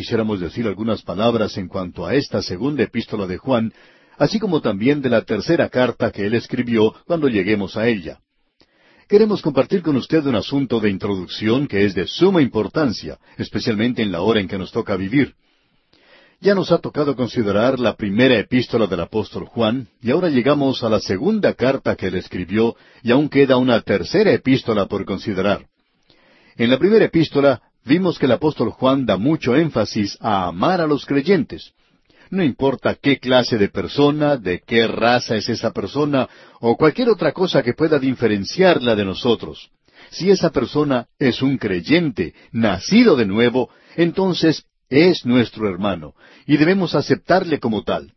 quisiéramos decir algunas palabras en cuanto a esta segunda epístola de Juan, así como también de la tercera carta que él escribió cuando lleguemos a ella. Queremos compartir con usted un asunto de introducción que es de suma importancia, especialmente en la hora en que nos toca vivir. Ya nos ha tocado considerar la primera epístola del apóstol Juan, y ahora llegamos a la segunda carta que él escribió, y aún queda una tercera epístola por considerar. En la primera epístola vimos que el apóstol Juan da mucho énfasis a amar a los creyentes, no importa qué clase de persona, de qué raza es esa persona, o cualquier otra cosa que pueda diferenciarla de nosotros. Si esa persona es un creyente, nacido de nuevo, entonces es nuestro hermano, y debemos aceptarle como tal.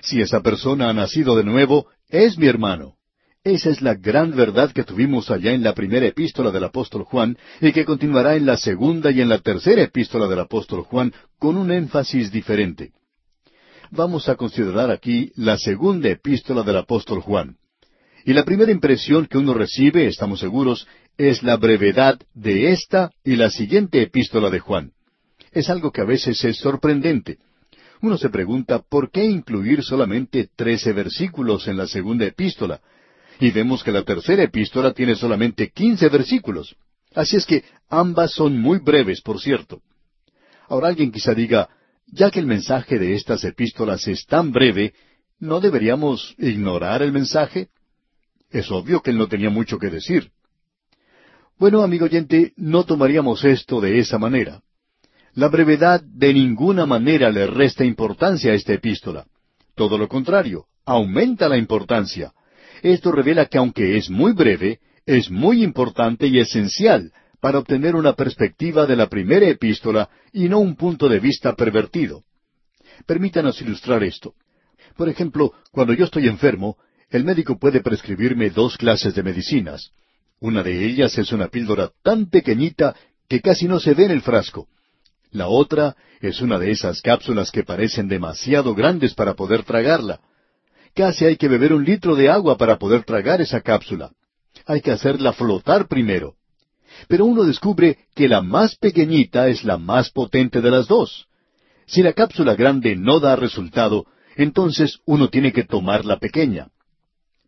Si esa persona ha nacido de nuevo, es mi hermano. Esa es la gran verdad que tuvimos allá en la primera epístola del apóstol Juan y que continuará en la segunda y en la tercera epístola del apóstol Juan con un énfasis diferente vamos a considerar aquí la segunda epístola del apóstol Juan. Y la primera impresión que uno recibe, estamos seguros, es la brevedad de esta y la siguiente epístola de Juan. Es algo que a veces es sorprendente. Uno se pregunta por qué incluir solamente trece versículos en la segunda epístola. Y vemos que la tercera epístola tiene solamente quince versículos. Así es que ambas son muy breves, por cierto. Ahora alguien quizá diga, ya que el mensaje de estas epístolas es tan breve, ¿no deberíamos ignorar el mensaje? Es obvio que él no tenía mucho que decir. Bueno, amigo oyente, no tomaríamos esto de esa manera. La brevedad de ninguna manera le resta importancia a esta epístola. Todo lo contrario, aumenta la importancia. Esto revela que aunque es muy breve, es muy importante y esencial para obtener una perspectiva de la primera epístola y no un punto de vista pervertido. Permítanos ilustrar esto. Por ejemplo, cuando yo estoy enfermo, el médico puede prescribirme dos clases de medicinas. Una de ellas es una píldora tan pequeñita que casi no se ve en el frasco. La otra es una de esas cápsulas que parecen demasiado grandes para poder tragarla. Casi hay que beber un litro de agua para poder tragar esa cápsula. Hay que hacerla flotar primero. Pero uno descubre que la más pequeñita es la más potente de las dos. Si la cápsula grande no da resultado, entonces uno tiene que tomar la pequeña.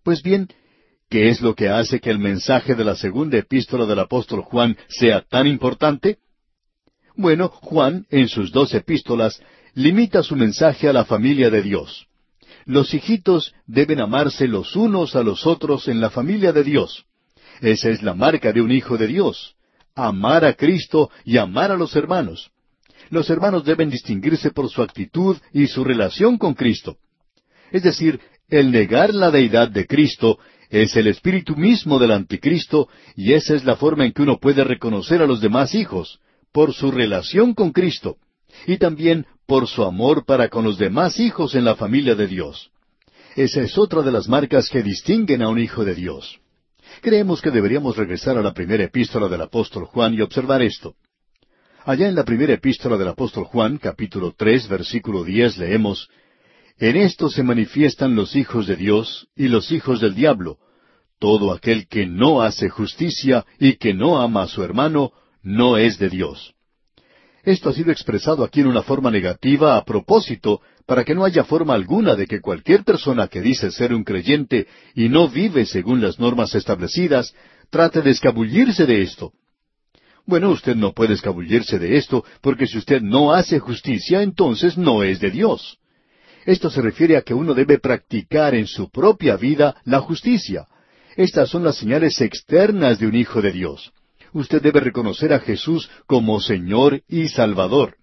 Pues bien, ¿qué es lo que hace que el mensaje de la segunda epístola del apóstol Juan sea tan importante? Bueno, Juan, en sus dos epístolas, limita su mensaje a la familia de Dios. Los hijitos deben amarse los unos a los otros en la familia de Dios. Esa es la marca de un hijo de Dios. Amar a Cristo y amar a los hermanos. Los hermanos deben distinguirse por su actitud y su relación con Cristo. Es decir, el negar la deidad de Cristo es el espíritu mismo del anticristo y esa es la forma en que uno puede reconocer a los demás hijos, por su relación con Cristo y también por su amor para con los demás hijos en la familia de Dios. Esa es otra de las marcas que distinguen a un hijo de Dios. Creemos que deberíamos regresar a la primera epístola del apóstol Juan y observar esto. Allá en la primera epístola del apóstol Juan, capítulo tres, versículo diez, leemos En esto se manifiestan los hijos de Dios y los hijos del diablo. Todo aquel que no hace justicia y que no ama a su hermano, no es de Dios. Esto ha sido expresado aquí en una forma negativa a propósito para que no haya forma alguna de que cualquier persona que dice ser un creyente y no vive según las normas establecidas, trate de escabullirse de esto. Bueno, usted no puede escabullirse de esto, porque si usted no hace justicia, entonces no es de Dios. Esto se refiere a que uno debe practicar en su propia vida la justicia. Estas son las señales externas de un hijo de Dios. Usted debe reconocer a Jesús como Señor y Salvador.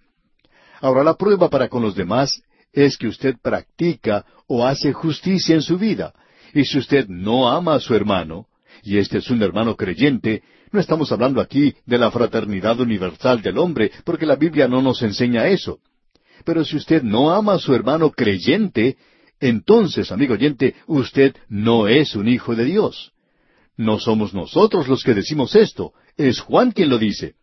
Ahora la prueba para con los demás es que usted practica o hace justicia en su vida. Y si usted no ama a su hermano, y este es un hermano creyente, no estamos hablando aquí de la fraternidad universal del hombre, porque la Biblia no nos enseña eso. Pero si usted no ama a su hermano creyente, entonces, amigo oyente, usted no es un hijo de Dios. No somos nosotros los que decimos esto, es Juan quien lo dice.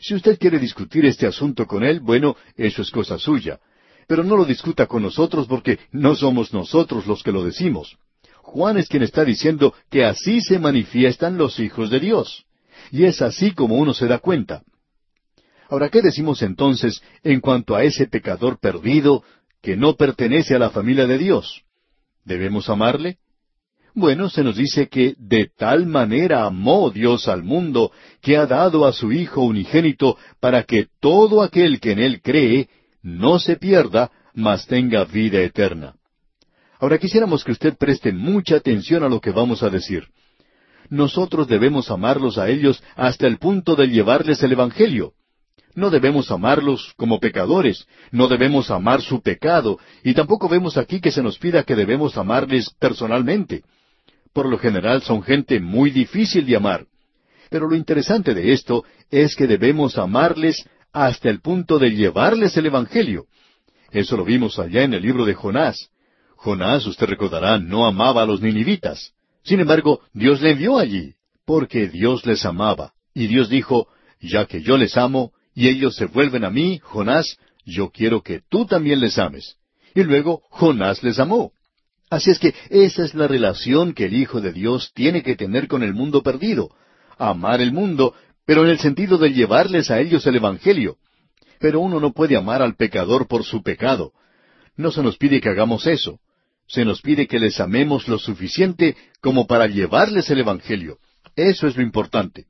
Si usted quiere discutir este asunto con él, bueno, eso es cosa suya pero no lo discuta con nosotros porque no somos nosotros los que lo decimos. Juan es quien está diciendo que así se manifiestan los hijos de Dios. Y es así como uno se da cuenta. Ahora, ¿qué decimos entonces en cuanto a ese pecador perdido que no pertenece a la familia de Dios? ¿Debemos amarle? Bueno, se nos dice que de tal manera amó Dios al mundo que ha dado a su Hijo unigénito para que todo aquel que en Él cree no se pierda, mas tenga vida eterna. Ahora quisiéramos que usted preste mucha atención a lo que vamos a decir. Nosotros debemos amarlos a ellos hasta el punto de llevarles el Evangelio. No debemos amarlos como pecadores, no debemos amar su pecado, y tampoco vemos aquí que se nos pida que debemos amarles personalmente. Por lo general son gente muy difícil de amar. Pero lo interesante de esto es que debemos amarles hasta el punto de llevarles el Evangelio. Eso lo vimos allá en el libro de Jonás. Jonás, usted recordará, no amaba a los ninivitas. Sin embargo, Dios le envió allí, porque Dios les amaba. Y Dios dijo, ya que yo les amo, y ellos se vuelven a mí, Jonás, yo quiero que tú también les ames. Y luego Jonás les amó. Así es que esa es la relación que el Hijo de Dios tiene que tener con el mundo perdido. Amar el mundo, pero en el sentido de llevarles a ellos el Evangelio. Pero uno no puede amar al pecador por su pecado. No se nos pide que hagamos eso. Se nos pide que les amemos lo suficiente como para llevarles el Evangelio. Eso es lo importante.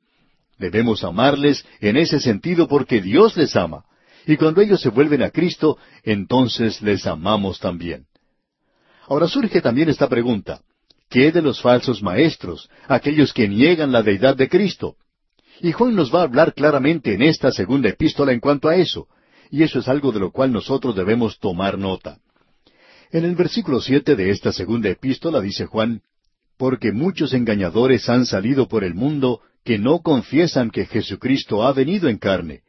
Debemos amarles en ese sentido porque Dios les ama. Y cuando ellos se vuelven a Cristo, entonces les amamos también. Ahora surge también esta pregunta. ¿Qué de los falsos maestros, aquellos que niegan la deidad de Cristo? Y Juan nos va a hablar claramente en esta segunda epístola en cuanto a eso, y eso es algo de lo cual nosotros debemos tomar nota. En el versículo siete de esta segunda epístola dice Juan, Porque muchos engañadores han salido por el mundo que no confiesan que Jesucristo ha venido en carne.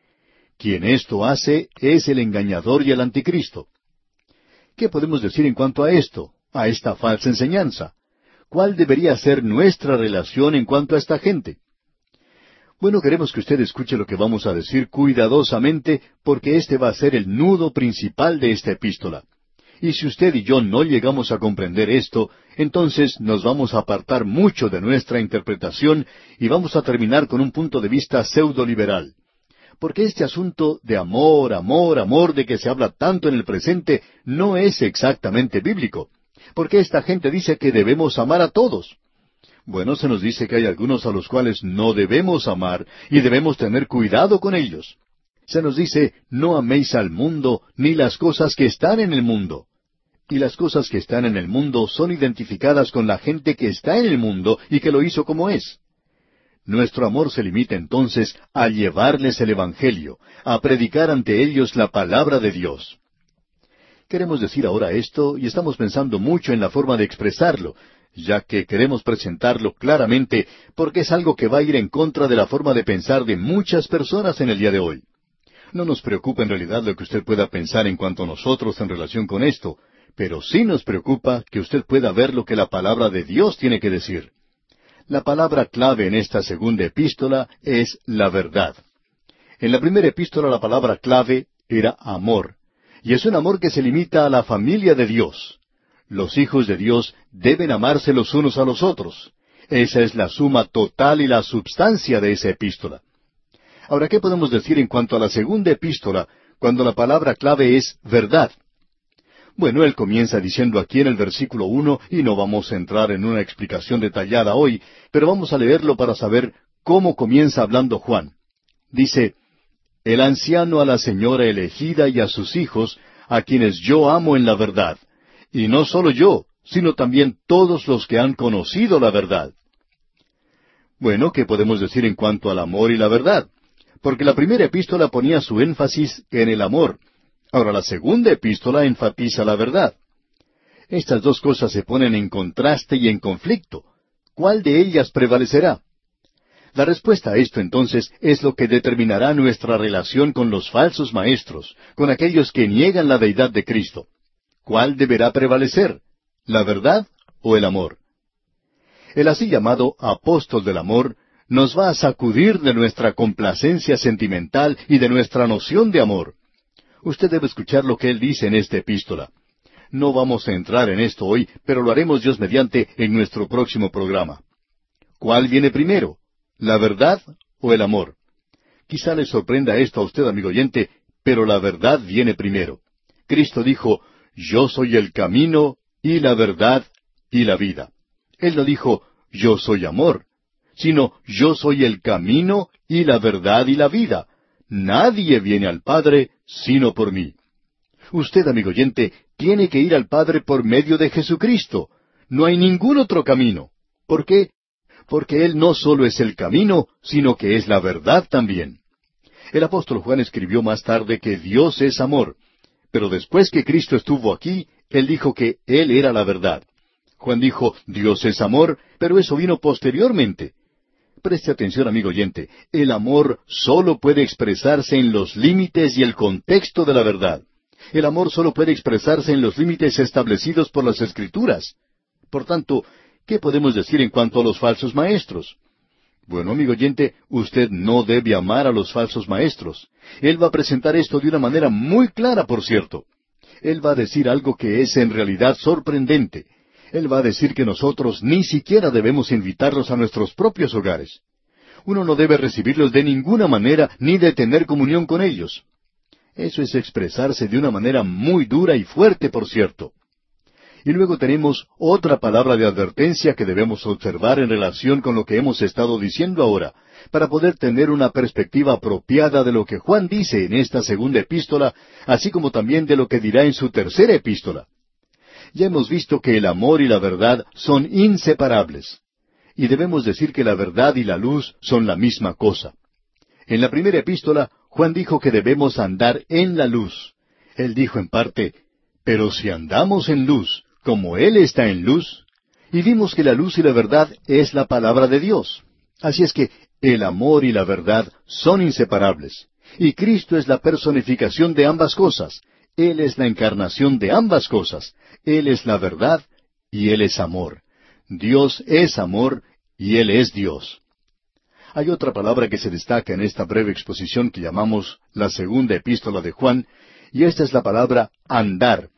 Quien esto hace es el engañador y el anticristo. ¿Qué podemos decir en cuanto a esto, a esta falsa enseñanza? ¿Cuál debería ser nuestra relación en cuanto a esta gente? Bueno, queremos que usted escuche lo que vamos a decir cuidadosamente, porque este va a ser el nudo principal de esta epístola. Y si usted y yo no llegamos a comprender esto, entonces nos vamos a apartar mucho de nuestra interpretación y vamos a terminar con un punto de vista pseudo-liberal. Porque este asunto de amor, amor, amor de que se habla tanto en el presente no es exactamente bíblico. Porque esta gente dice que debemos amar a todos. Bueno, se nos dice que hay algunos a los cuales no debemos amar y debemos tener cuidado con ellos. Se nos dice, no améis al mundo ni las cosas que están en el mundo y las cosas que están en el mundo son identificadas con la gente que está en el mundo y que lo hizo como es. Nuestro amor se limita entonces a llevarles el Evangelio, a predicar ante ellos la palabra de Dios. Queremos decir ahora esto y estamos pensando mucho en la forma de expresarlo, ya que queremos presentarlo claramente porque es algo que va a ir en contra de la forma de pensar de muchas personas en el día de hoy. No nos preocupa en realidad lo que usted pueda pensar en cuanto a nosotros en relación con esto, pero sí nos preocupa que usted pueda ver lo que la palabra de Dios tiene que decir. La palabra clave en esta segunda epístola es la verdad. En la primera epístola la palabra clave era amor, y es un amor que se limita a la familia de Dios. Los hijos de Dios deben amarse los unos a los otros. Esa es la suma total y la substancia de esa epístola. Ahora, ¿qué podemos decir en cuanto a la segunda epístola cuando la palabra clave es verdad? Bueno, él comienza diciendo aquí en el versículo uno, y no vamos a entrar en una explicación detallada hoy, pero vamos a leerlo para saber cómo comienza hablando Juan. Dice, El anciano a la señora elegida y a sus hijos, a quienes yo amo en la verdad, y no solo yo, sino también todos los que han conocido la verdad. Bueno, ¿qué podemos decir en cuanto al amor y la verdad? Porque la primera epístola ponía su énfasis en el amor, Ahora la segunda epístola enfatiza la verdad. Estas dos cosas se ponen en contraste y en conflicto. ¿Cuál de ellas prevalecerá? La respuesta a esto entonces es lo que determinará nuestra relación con los falsos maestros, con aquellos que niegan la deidad de Cristo. ¿Cuál deberá prevalecer? ¿La verdad o el amor? El así llamado apóstol del amor nos va a sacudir de nuestra complacencia sentimental y de nuestra noción de amor. Usted debe escuchar lo que él dice en esta epístola. No vamos a entrar en esto hoy, pero lo haremos Dios mediante en nuestro próximo programa. ¿Cuál viene primero? ¿La verdad o el amor? Quizá le sorprenda esto a usted, amigo oyente, pero la verdad viene primero. Cristo dijo, Yo soy el camino y la verdad y la vida. Él no dijo, Yo soy amor, sino Yo soy el camino y la verdad y la vida. Nadie viene al Padre sino por mí. Usted, amigo oyente, tiene que ir al Padre por medio de Jesucristo. No hay ningún otro camino. ¿Por qué? Porque Él no solo es el camino, sino que es la verdad también. El apóstol Juan escribió más tarde que Dios es amor, pero después que Cristo estuvo aquí, Él dijo que Él era la verdad. Juan dijo, Dios es amor, pero eso vino posteriormente. Preste atención, amigo oyente, el amor solo puede expresarse en los límites y el contexto de la verdad. El amor solo puede expresarse en los límites establecidos por las Escrituras. Por tanto, ¿qué podemos decir en cuanto a los falsos maestros? Bueno, amigo oyente, usted no debe amar a los falsos maestros. Él va a presentar esto de una manera muy clara, por cierto. Él va a decir algo que es en realidad sorprendente. Él va a decir que nosotros ni siquiera debemos invitarlos a nuestros propios hogares. Uno no debe recibirlos de ninguna manera ni de tener comunión con ellos. Eso es expresarse de una manera muy dura y fuerte, por cierto. Y luego tenemos otra palabra de advertencia que debemos observar en relación con lo que hemos estado diciendo ahora, para poder tener una perspectiva apropiada de lo que Juan dice en esta segunda epístola, así como también de lo que dirá en su tercera epístola. Ya hemos visto que el amor y la verdad son inseparables. Y debemos decir que la verdad y la luz son la misma cosa. En la primera epístola, Juan dijo que debemos andar en la luz. Él dijo en parte, pero si andamos en luz, como Él está en luz, y vimos que la luz y la verdad es la palabra de Dios. Así es que el amor y la verdad son inseparables. Y Cristo es la personificación de ambas cosas. Él es la encarnación de ambas cosas. Él es la verdad y Él es amor. Dios es amor y Él es Dios. Hay otra palabra que se destaca en esta breve exposición que llamamos la segunda epístola de Juan, y esta es la palabra andar.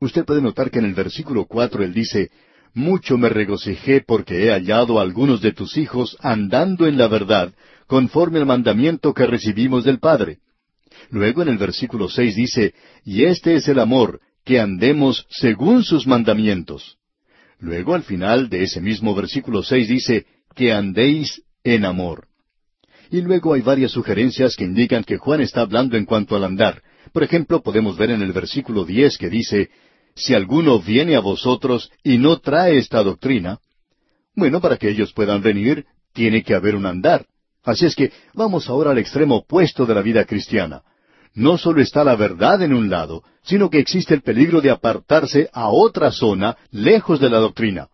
Usted puede notar que en el versículo cuatro él dice, Mucho me regocijé porque he hallado a algunos de tus hijos andando en la verdad, conforme al mandamiento que recibimos del Padre. Luego en el versículo seis dice, Y este es el amor, que andemos según sus mandamientos. Luego al final de ese mismo versículo seis dice, que andéis en amor. Y luego hay varias sugerencias que indican que Juan está hablando en cuanto al andar. Por ejemplo, podemos ver en el versículo diez que dice, Si alguno viene a vosotros y no trae esta doctrina, bueno, para que ellos puedan venir, tiene que haber un andar. Así es que vamos ahora al extremo opuesto de la vida cristiana. No solo está la verdad en un lado, sino que existe el peligro de apartarse a otra zona lejos de la doctrina.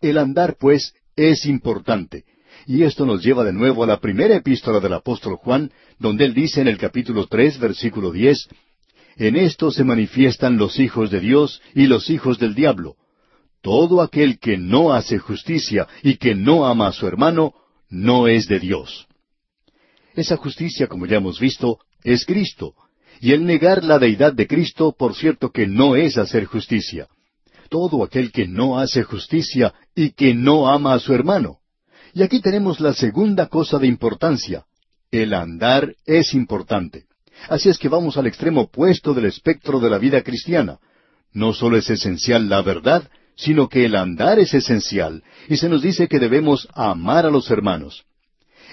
El andar, pues, es importante. Y esto nos lleva de nuevo a la primera epístola del apóstol Juan, donde él dice en el capítulo tres, versículo diez, En esto se manifiestan los hijos de Dios y los hijos del diablo. Todo aquel que no hace justicia y que no ama a su hermano, no es de Dios. Esa justicia, como ya hemos visto, es Cristo. Y el negar la deidad de Cristo, por cierto que no es hacer justicia. Todo aquel que no hace justicia y que no ama a su hermano. Y aquí tenemos la segunda cosa de importancia. El andar es importante. Así es que vamos al extremo opuesto del espectro de la vida cristiana. No solo es esencial la verdad, sino que el andar es esencial, y se nos dice que debemos amar a los hermanos.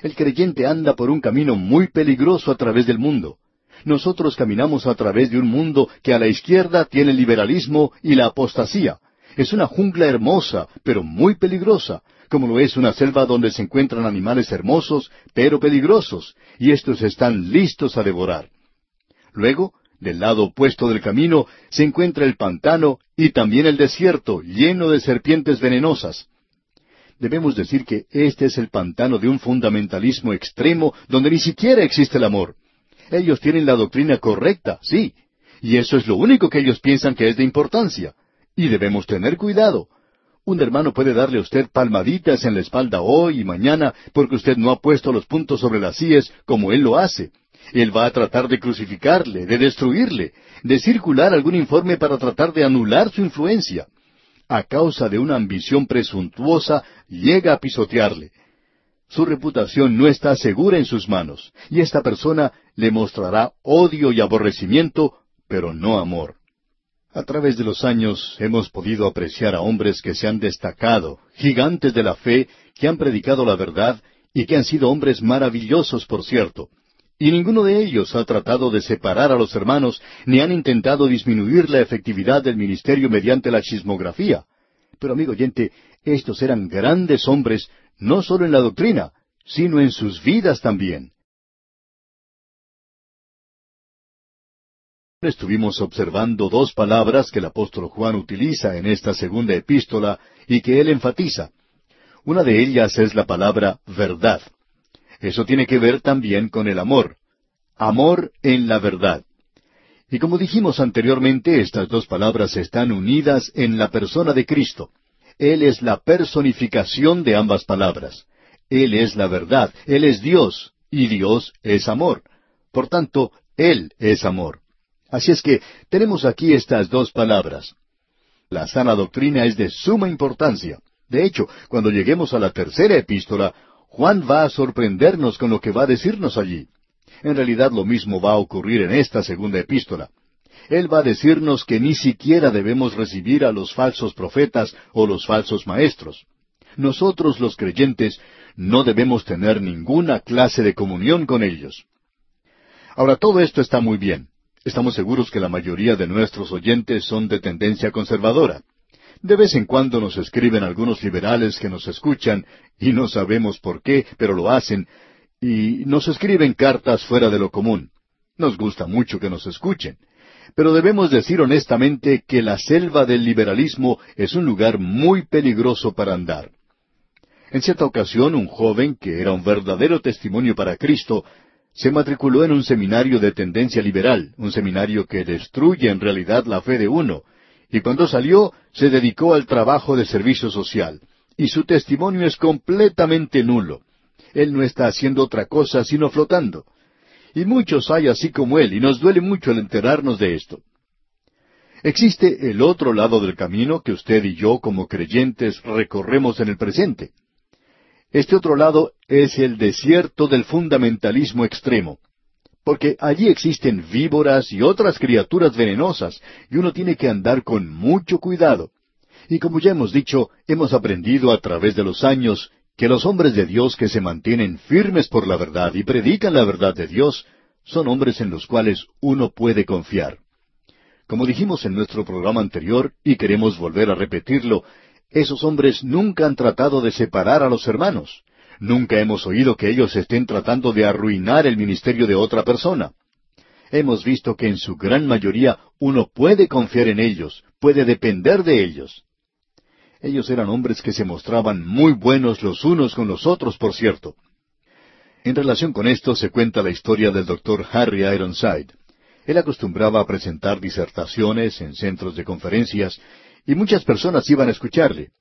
El creyente anda por un camino muy peligroso a través del mundo. Nosotros caminamos a través de un mundo que a la izquierda tiene el liberalismo y la apostasía. Es una jungla hermosa, pero muy peligrosa, como lo es una selva donde se encuentran animales hermosos, pero peligrosos, y estos están listos a devorar. Luego, del lado opuesto del camino, se encuentra el pantano y también el desierto, lleno de serpientes venenosas. Debemos decir que este es el pantano de un fundamentalismo extremo donde ni siquiera existe el amor. Ellos tienen la doctrina correcta, sí, y eso es lo único que ellos piensan que es de importancia. Y debemos tener cuidado. Un hermano puede darle a usted palmaditas en la espalda hoy y mañana porque usted no ha puesto los puntos sobre las síes como él lo hace. Él va a tratar de crucificarle, de destruirle, de circular algún informe para tratar de anular su influencia. A causa de una ambición presuntuosa, llega a pisotearle. Su reputación no está segura en sus manos, y esta persona le mostrará odio y aborrecimiento, pero no amor. A través de los años hemos podido apreciar a hombres que se han destacado, gigantes de la fe, que han predicado la verdad y que han sido hombres maravillosos, por cierto. Y ninguno de ellos ha tratado de separar a los hermanos, ni han intentado disminuir la efectividad del ministerio mediante la chismografía. Pero, amigo oyente, estos eran grandes hombres, no solo en la doctrina, sino en sus vidas también. Estuvimos observando dos palabras que el apóstol Juan utiliza en esta segunda epístola y que él enfatiza. Una de ellas es la palabra verdad. Eso tiene que ver también con el amor. Amor en la verdad. Y como dijimos anteriormente, estas dos palabras están unidas en la persona de Cristo. Él es la personificación de ambas palabras. Él es la verdad, Él es Dios, y Dios es amor. Por tanto, Él es amor. Así es que tenemos aquí estas dos palabras. La sana doctrina es de suma importancia. De hecho, cuando lleguemos a la tercera epístola, Juan va a sorprendernos con lo que va a decirnos allí. En realidad lo mismo va a ocurrir en esta segunda epístola. Él va a decirnos que ni siquiera debemos recibir a los falsos profetas o los falsos maestros. Nosotros los creyentes no debemos tener ninguna clase de comunión con ellos. Ahora todo esto está muy bien. Estamos seguros que la mayoría de nuestros oyentes son de tendencia conservadora. De vez en cuando nos escriben algunos liberales que nos escuchan, y no sabemos por qué, pero lo hacen, y nos escriben cartas fuera de lo común. Nos gusta mucho que nos escuchen. Pero debemos decir honestamente que la selva del liberalismo es un lugar muy peligroso para andar. En cierta ocasión, un joven, que era un verdadero testimonio para Cristo, se matriculó en un seminario de tendencia liberal, un seminario que destruye en realidad la fe de uno, y cuando salió se dedicó al trabajo de servicio social, y su testimonio es completamente nulo. Él no está haciendo otra cosa sino flotando. Y muchos hay así como él, y nos duele mucho el enterarnos de esto. Existe el otro lado del camino que usted y yo como creyentes recorremos en el presente. Este otro lado es el desierto del fundamentalismo extremo, porque allí existen víboras y otras criaturas venenosas, y uno tiene que andar con mucho cuidado. Y como ya hemos dicho, hemos aprendido a través de los años que los hombres de Dios que se mantienen firmes por la verdad y predican la verdad de Dios son hombres en los cuales uno puede confiar. Como dijimos en nuestro programa anterior, y queremos volver a repetirlo, esos hombres nunca han tratado de separar a los hermanos. Nunca hemos oído que ellos estén tratando de arruinar el ministerio de otra persona. Hemos visto que en su gran mayoría uno puede confiar en ellos, puede depender de ellos. Ellos eran hombres que se mostraban muy buenos los unos con los otros, por cierto. En relación con esto se cuenta la historia del doctor Harry Ironside. Él acostumbraba a presentar disertaciones en centros de conferencias y muchas personas iban a escucharle.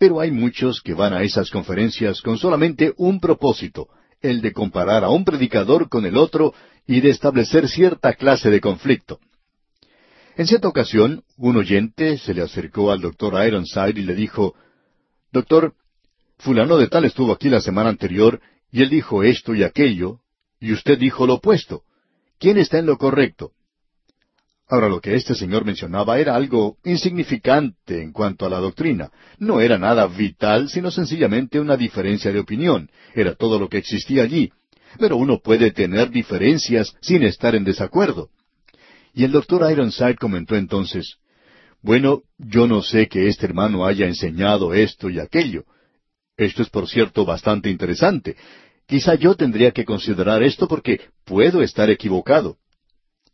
Pero hay muchos que van a esas conferencias con solamente un propósito, el de comparar a un predicador con el otro y de establecer cierta clase de conflicto. En cierta ocasión, un oyente se le acercó al doctor Ironside y le dijo, Doctor, fulano de tal estuvo aquí la semana anterior y él dijo esto y aquello, y usted dijo lo opuesto. ¿Quién está en lo correcto? Ahora lo que este señor mencionaba era algo insignificante en cuanto a la doctrina. No era nada vital, sino sencillamente una diferencia de opinión. Era todo lo que existía allí. Pero uno puede tener diferencias sin estar en desacuerdo. Y el doctor Ironside comentó entonces, Bueno, yo no sé que este hermano haya enseñado esto y aquello. Esto es, por cierto, bastante interesante. Quizá yo tendría que considerar esto porque puedo estar equivocado.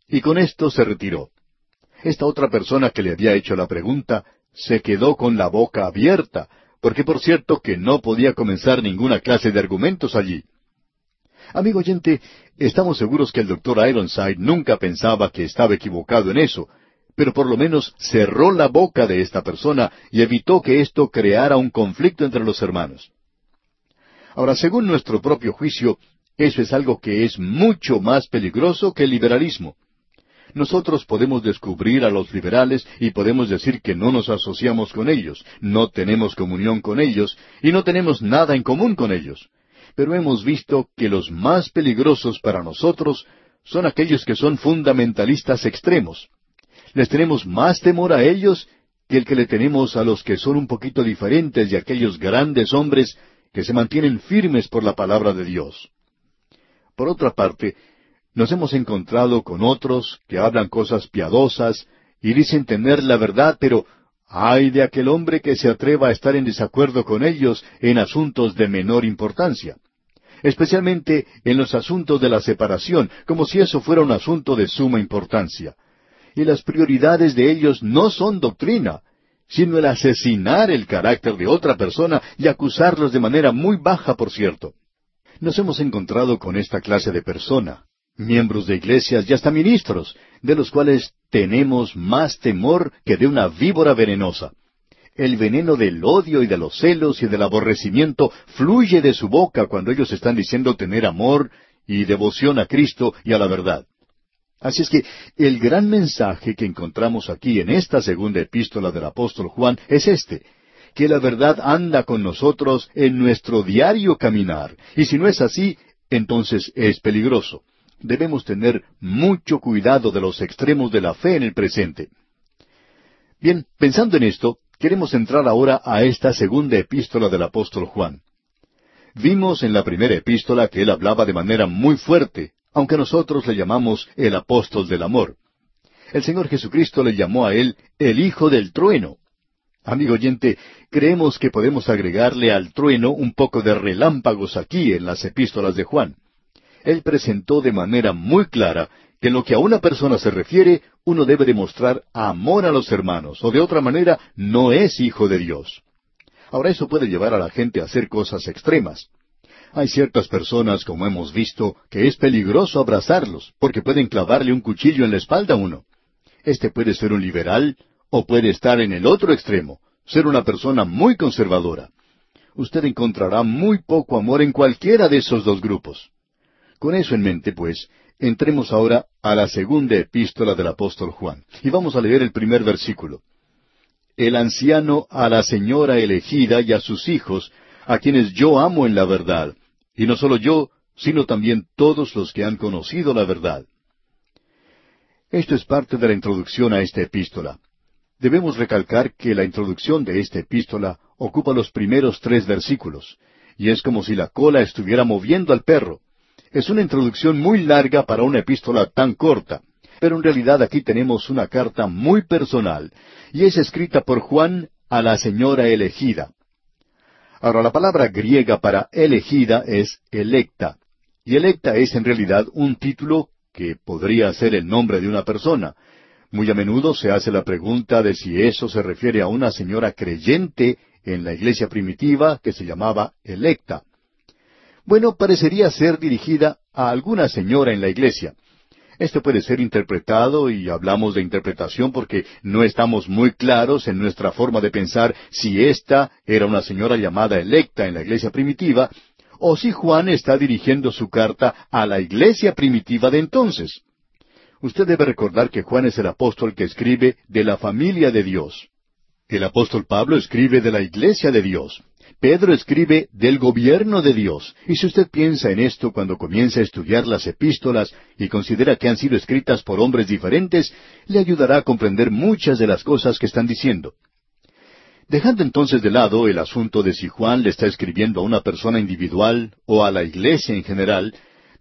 Y con esto se retiró. Esta otra persona que le había hecho la pregunta se quedó con la boca abierta, porque por cierto que no podía comenzar ninguna clase de argumentos allí. Amigo oyente, estamos seguros que el doctor Ironside nunca pensaba que estaba equivocado en eso, pero por lo menos cerró la boca de esta persona y evitó que esto creara un conflicto entre los hermanos. Ahora, según nuestro propio juicio, eso es algo que es mucho más peligroso que el liberalismo nosotros podemos descubrir a los liberales y podemos decir que no nos asociamos con ellos, no tenemos comunión con ellos y no tenemos nada en común con ellos. pero hemos visto que los más peligrosos para nosotros son aquellos que son fundamentalistas extremos. Les tenemos más temor a ellos que el que le tenemos a los que son un poquito diferentes de aquellos grandes hombres que se mantienen firmes por la palabra de Dios. Por otra parte, nos hemos encontrado con otros que hablan cosas piadosas y dicen tener la verdad, pero ay de aquel hombre que se atreva a estar en desacuerdo con ellos en asuntos de menor importancia, especialmente en los asuntos de la separación, como si eso fuera un asunto de suma importancia y las prioridades de ellos no son doctrina, sino el asesinar el carácter de otra persona y acusarlos de manera muy baja, por cierto. Nos hemos encontrado con esta clase de persona, miembros de iglesias y hasta ministros, de los cuales tenemos más temor que de una víbora venenosa. El veneno del odio y de los celos y del aborrecimiento fluye de su boca cuando ellos están diciendo tener amor y devoción a Cristo y a la verdad. Así es que el gran mensaje que encontramos aquí en esta segunda epístola del apóstol Juan es este, que la verdad anda con nosotros en nuestro diario caminar, y si no es así, entonces es peligroso. Debemos tener mucho cuidado de los extremos de la fe en el presente. Bien, pensando en esto, queremos entrar ahora a esta segunda epístola del apóstol Juan. Vimos en la primera epístola que él hablaba de manera muy fuerte aunque nosotros le llamamos el apóstol del amor. El Señor Jesucristo le llamó a él el Hijo del Trueno. Amigo oyente, creemos que podemos agregarle al trueno un poco de relámpagos aquí en las epístolas de Juan. Él presentó de manera muy clara que en lo que a una persona se refiere, uno debe demostrar amor a los hermanos, o de otra manera no es hijo de Dios. Ahora eso puede llevar a la gente a hacer cosas extremas. Hay ciertas personas, como hemos visto, que es peligroso abrazarlos, porque pueden clavarle un cuchillo en la espalda a uno. Este puede ser un liberal, o puede estar en el otro extremo, ser una persona muy conservadora. Usted encontrará muy poco amor en cualquiera de esos dos grupos. Con eso en mente, pues, entremos ahora a la segunda epístola del apóstol Juan, y vamos a leer el primer versículo. El anciano a la señora elegida y a sus hijos, a quienes yo amo en la verdad, y no solo yo, sino también todos los que han conocido la verdad. Esto es parte de la introducción a esta epístola. Debemos recalcar que la introducción de esta epístola ocupa los primeros tres versículos, y es como si la cola estuviera moviendo al perro. Es una introducción muy larga para una epístola tan corta, pero en realidad aquí tenemos una carta muy personal, y es escrita por Juan a la señora elegida. Ahora, la palabra griega para elegida es electa, y electa es en realidad un título que podría ser el nombre de una persona. Muy a menudo se hace la pregunta de si eso se refiere a una señora creyente en la iglesia primitiva que se llamaba electa. Bueno, parecería ser dirigida a alguna señora en la iglesia, esto puede ser interpretado, y hablamos de interpretación porque no estamos muy claros en nuestra forma de pensar si esta era una señora llamada electa en la iglesia primitiva, o si Juan está dirigiendo su carta a la iglesia primitiva de entonces. Usted debe recordar que Juan es el apóstol que escribe de la familia de Dios. El apóstol Pablo escribe de la iglesia de Dios. Pedro escribe del gobierno de Dios. Y si usted piensa en esto cuando comienza a estudiar las epístolas y considera que han sido escritas por hombres diferentes, le ayudará a comprender muchas de las cosas que están diciendo. Dejando entonces de lado el asunto de si Juan le está escribiendo a una persona individual o a la iglesia en general,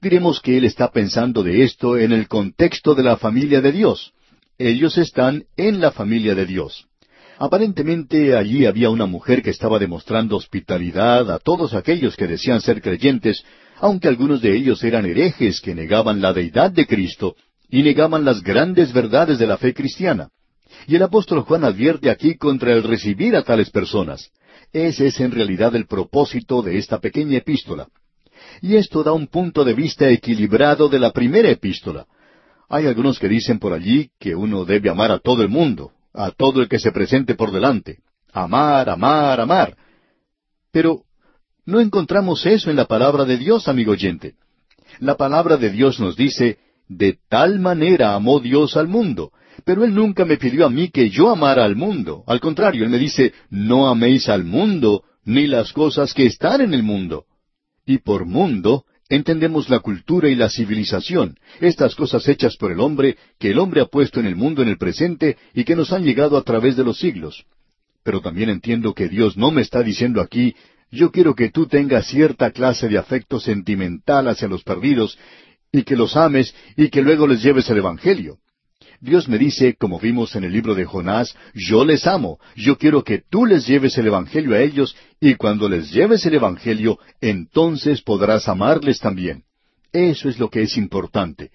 diremos que él está pensando de esto en el contexto de la familia de Dios. Ellos están en la familia de Dios. Aparentemente allí había una mujer que estaba demostrando hospitalidad a todos aquellos que decían ser creyentes, aunque algunos de ellos eran herejes que negaban la deidad de Cristo y negaban las grandes verdades de la fe cristiana. Y el apóstol Juan advierte aquí contra el recibir a tales personas. Ese es en realidad el propósito de esta pequeña epístola. Y esto da un punto de vista equilibrado de la primera epístola. Hay algunos que dicen por allí que uno debe amar a todo el mundo, a todo el que se presente por delante. Amar, amar, amar. Pero no encontramos eso en la palabra de Dios, amigo oyente. La palabra de Dios nos dice, de tal manera amó Dios al mundo. Pero Él nunca me pidió a mí que yo amara al mundo. Al contrario, Él me dice, no améis al mundo, ni las cosas que están en el mundo. Y por mundo entendemos la cultura y la civilización, estas cosas hechas por el hombre que el hombre ha puesto en el mundo en el presente y que nos han llegado a través de los siglos. Pero también entiendo que Dios no me está diciendo aquí, yo quiero que tú tengas cierta clase de afecto sentimental hacia los perdidos y que los ames y que luego les lleves el Evangelio. Dios me dice, como vimos en el libro de Jonás, yo les amo, yo quiero que tú les lleves el Evangelio a ellos, y cuando les lleves el Evangelio, entonces podrás amarles también. Eso es lo que es importante.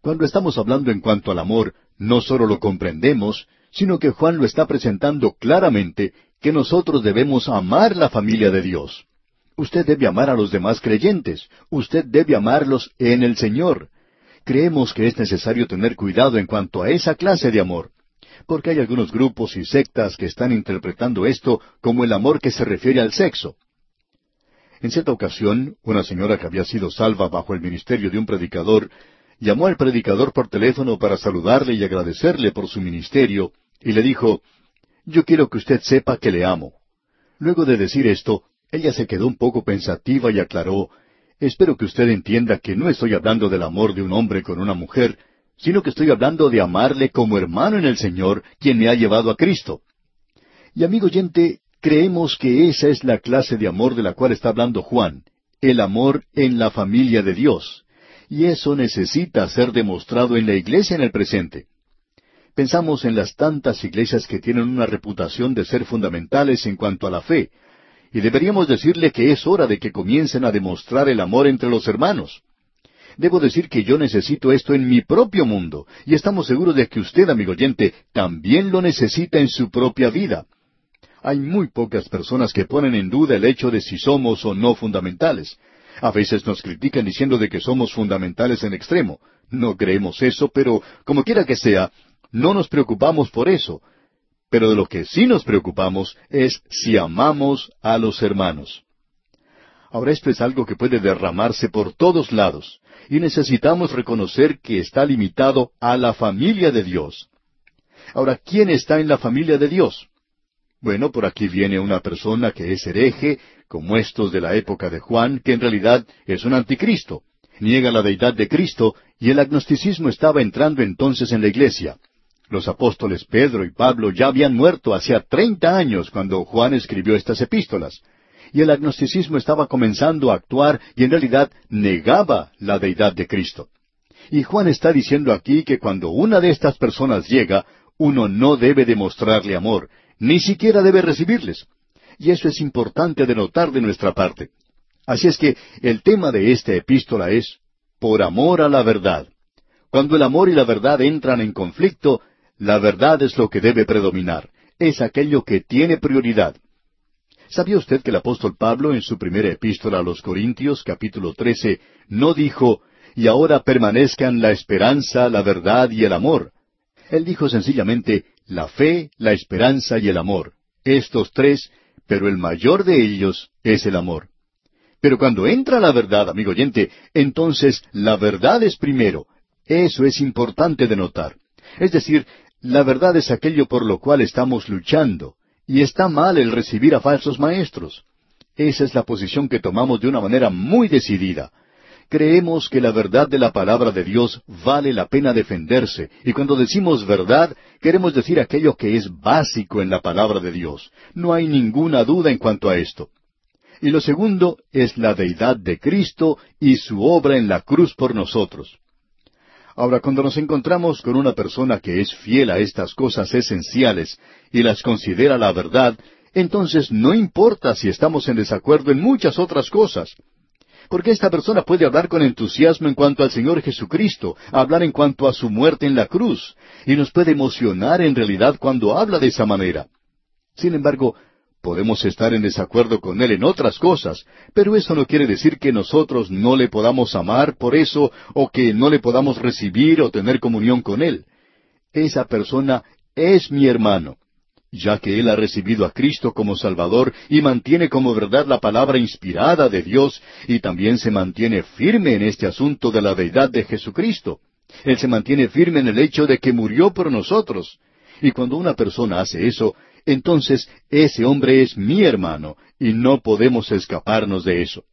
Cuando estamos hablando en cuanto al amor, no solo lo comprendemos, sino que Juan lo está presentando claramente, que nosotros debemos amar la familia de Dios. Usted debe amar a los demás creyentes, usted debe amarlos en el Señor creemos que es necesario tener cuidado en cuanto a esa clase de amor, porque hay algunos grupos y sectas que están interpretando esto como el amor que se refiere al sexo. En cierta ocasión, una señora que había sido salva bajo el ministerio de un predicador, llamó al predicador por teléfono para saludarle y agradecerle por su ministerio, y le dijo, Yo quiero que usted sepa que le amo. Luego de decir esto, ella se quedó un poco pensativa y aclaró, Espero que usted entienda que no estoy hablando del amor de un hombre con una mujer, sino que estoy hablando de amarle como hermano en el Señor, quien me ha llevado a Cristo. Y amigo oyente, creemos que esa es la clase de amor de la cual está hablando Juan, el amor en la familia de Dios. Y eso necesita ser demostrado en la iglesia en el presente. Pensamos en las tantas iglesias que tienen una reputación de ser fundamentales en cuanto a la fe, y deberíamos decirle que es hora de que comiencen a demostrar el amor entre los hermanos. Debo decir que yo necesito esto en mi propio mundo, y estamos seguros de que usted, amigo oyente, también lo necesita en su propia vida. Hay muy pocas personas que ponen en duda el hecho de si somos o no fundamentales. A veces nos critican diciendo de que somos fundamentales en extremo. No creemos eso, pero como quiera que sea, no nos preocupamos por eso, pero de lo que sí nos preocupamos es si amamos a los hermanos. Ahora esto es algo que puede derramarse por todos lados, y necesitamos reconocer que está limitado a la familia de Dios. Ahora, ¿quién está en la familia de Dios? Bueno, por aquí viene una persona que es hereje, como estos de la época de Juan, que en realidad es un anticristo. Niega la deidad de Cristo, y el agnosticismo estaba entrando entonces en la iglesia. Los apóstoles Pedro y Pablo ya habían muerto hacía treinta años cuando Juan escribió estas epístolas. Y el agnosticismo estaba comenzando a actuar y en realidad negaba la deidad de Cristo. Y Juan está diciendo aquí que cuando una de estas personas llega, uno no debe demostrarle amor, ni siquiera debe recibirles. Y eso es importante de notar de nuestra parte. Así es que el tema de esta epístola es por amor a la verdad. Cuando el amor y la verdad entran en conflicto, la verdad es lo que debe predominar, es aquello que tiene prioridad. ¿Sabía usted que el apóstol Pablo en su primera epístola a los Corintios, capítulo 13, no dijo, y ahora permanezcan la esperanza, la verdad y el amor? Él dijo sencillamente, la fe, la esperanza y el amor. Estos tres, pero el mayor de ellos es el amor. Pero cuando entra la verdad, amigo oyente, entonces la verdad es primero. Eso es importante de notar. Es decir, la verdad es aquello por lo cual estamos luchando, y está mal el recibir a falsos maestros. Esa es la posición que tomamos de una manera muy decidida. Creemos que la verdad de la palabra de Dios vale la pena defenderse, y cuando decimos verdad, queremos decir aquello que es básico en la palabra de Dios. No hay ninguna duda en cuanto a esto. Y lo segundo es la deidad de Cristo y su obra en la cruz por nosotros. Ahora, cuando nos encontramos con una persona que es fiel a estas cosas esenciales y las considera la verdad, entonces no importa si estamos en desacuerdo en muchas otras cosas. Porque esta persona puede hablar con entusiasmo en cuanto al Señor Jesucristo, hablar en cuanto a su muerte en la cruz, y nos puede emocionar en realidad cuando habla de esa manera. Sin embargo, Podemos estar en desacuerdo con Él en otras cosas, pero eso no quiere decir que nosotros no le podamos amar por eso o que no le podamos recibir o tener comunión con Él. Esa persona es mi hermano, ya que Él ha recibido a Cristo como Salvador y mantiene como verdad la palabra inspirada de Dios y también se mantiene firme en este asunto de la deidad de Jesucristo. Él se mantiene firme en el hecho de que murió por nosotros. Y cuando una persona hace eso, entonces ese hombre es mi hermano y no podemos escaparnos de eso.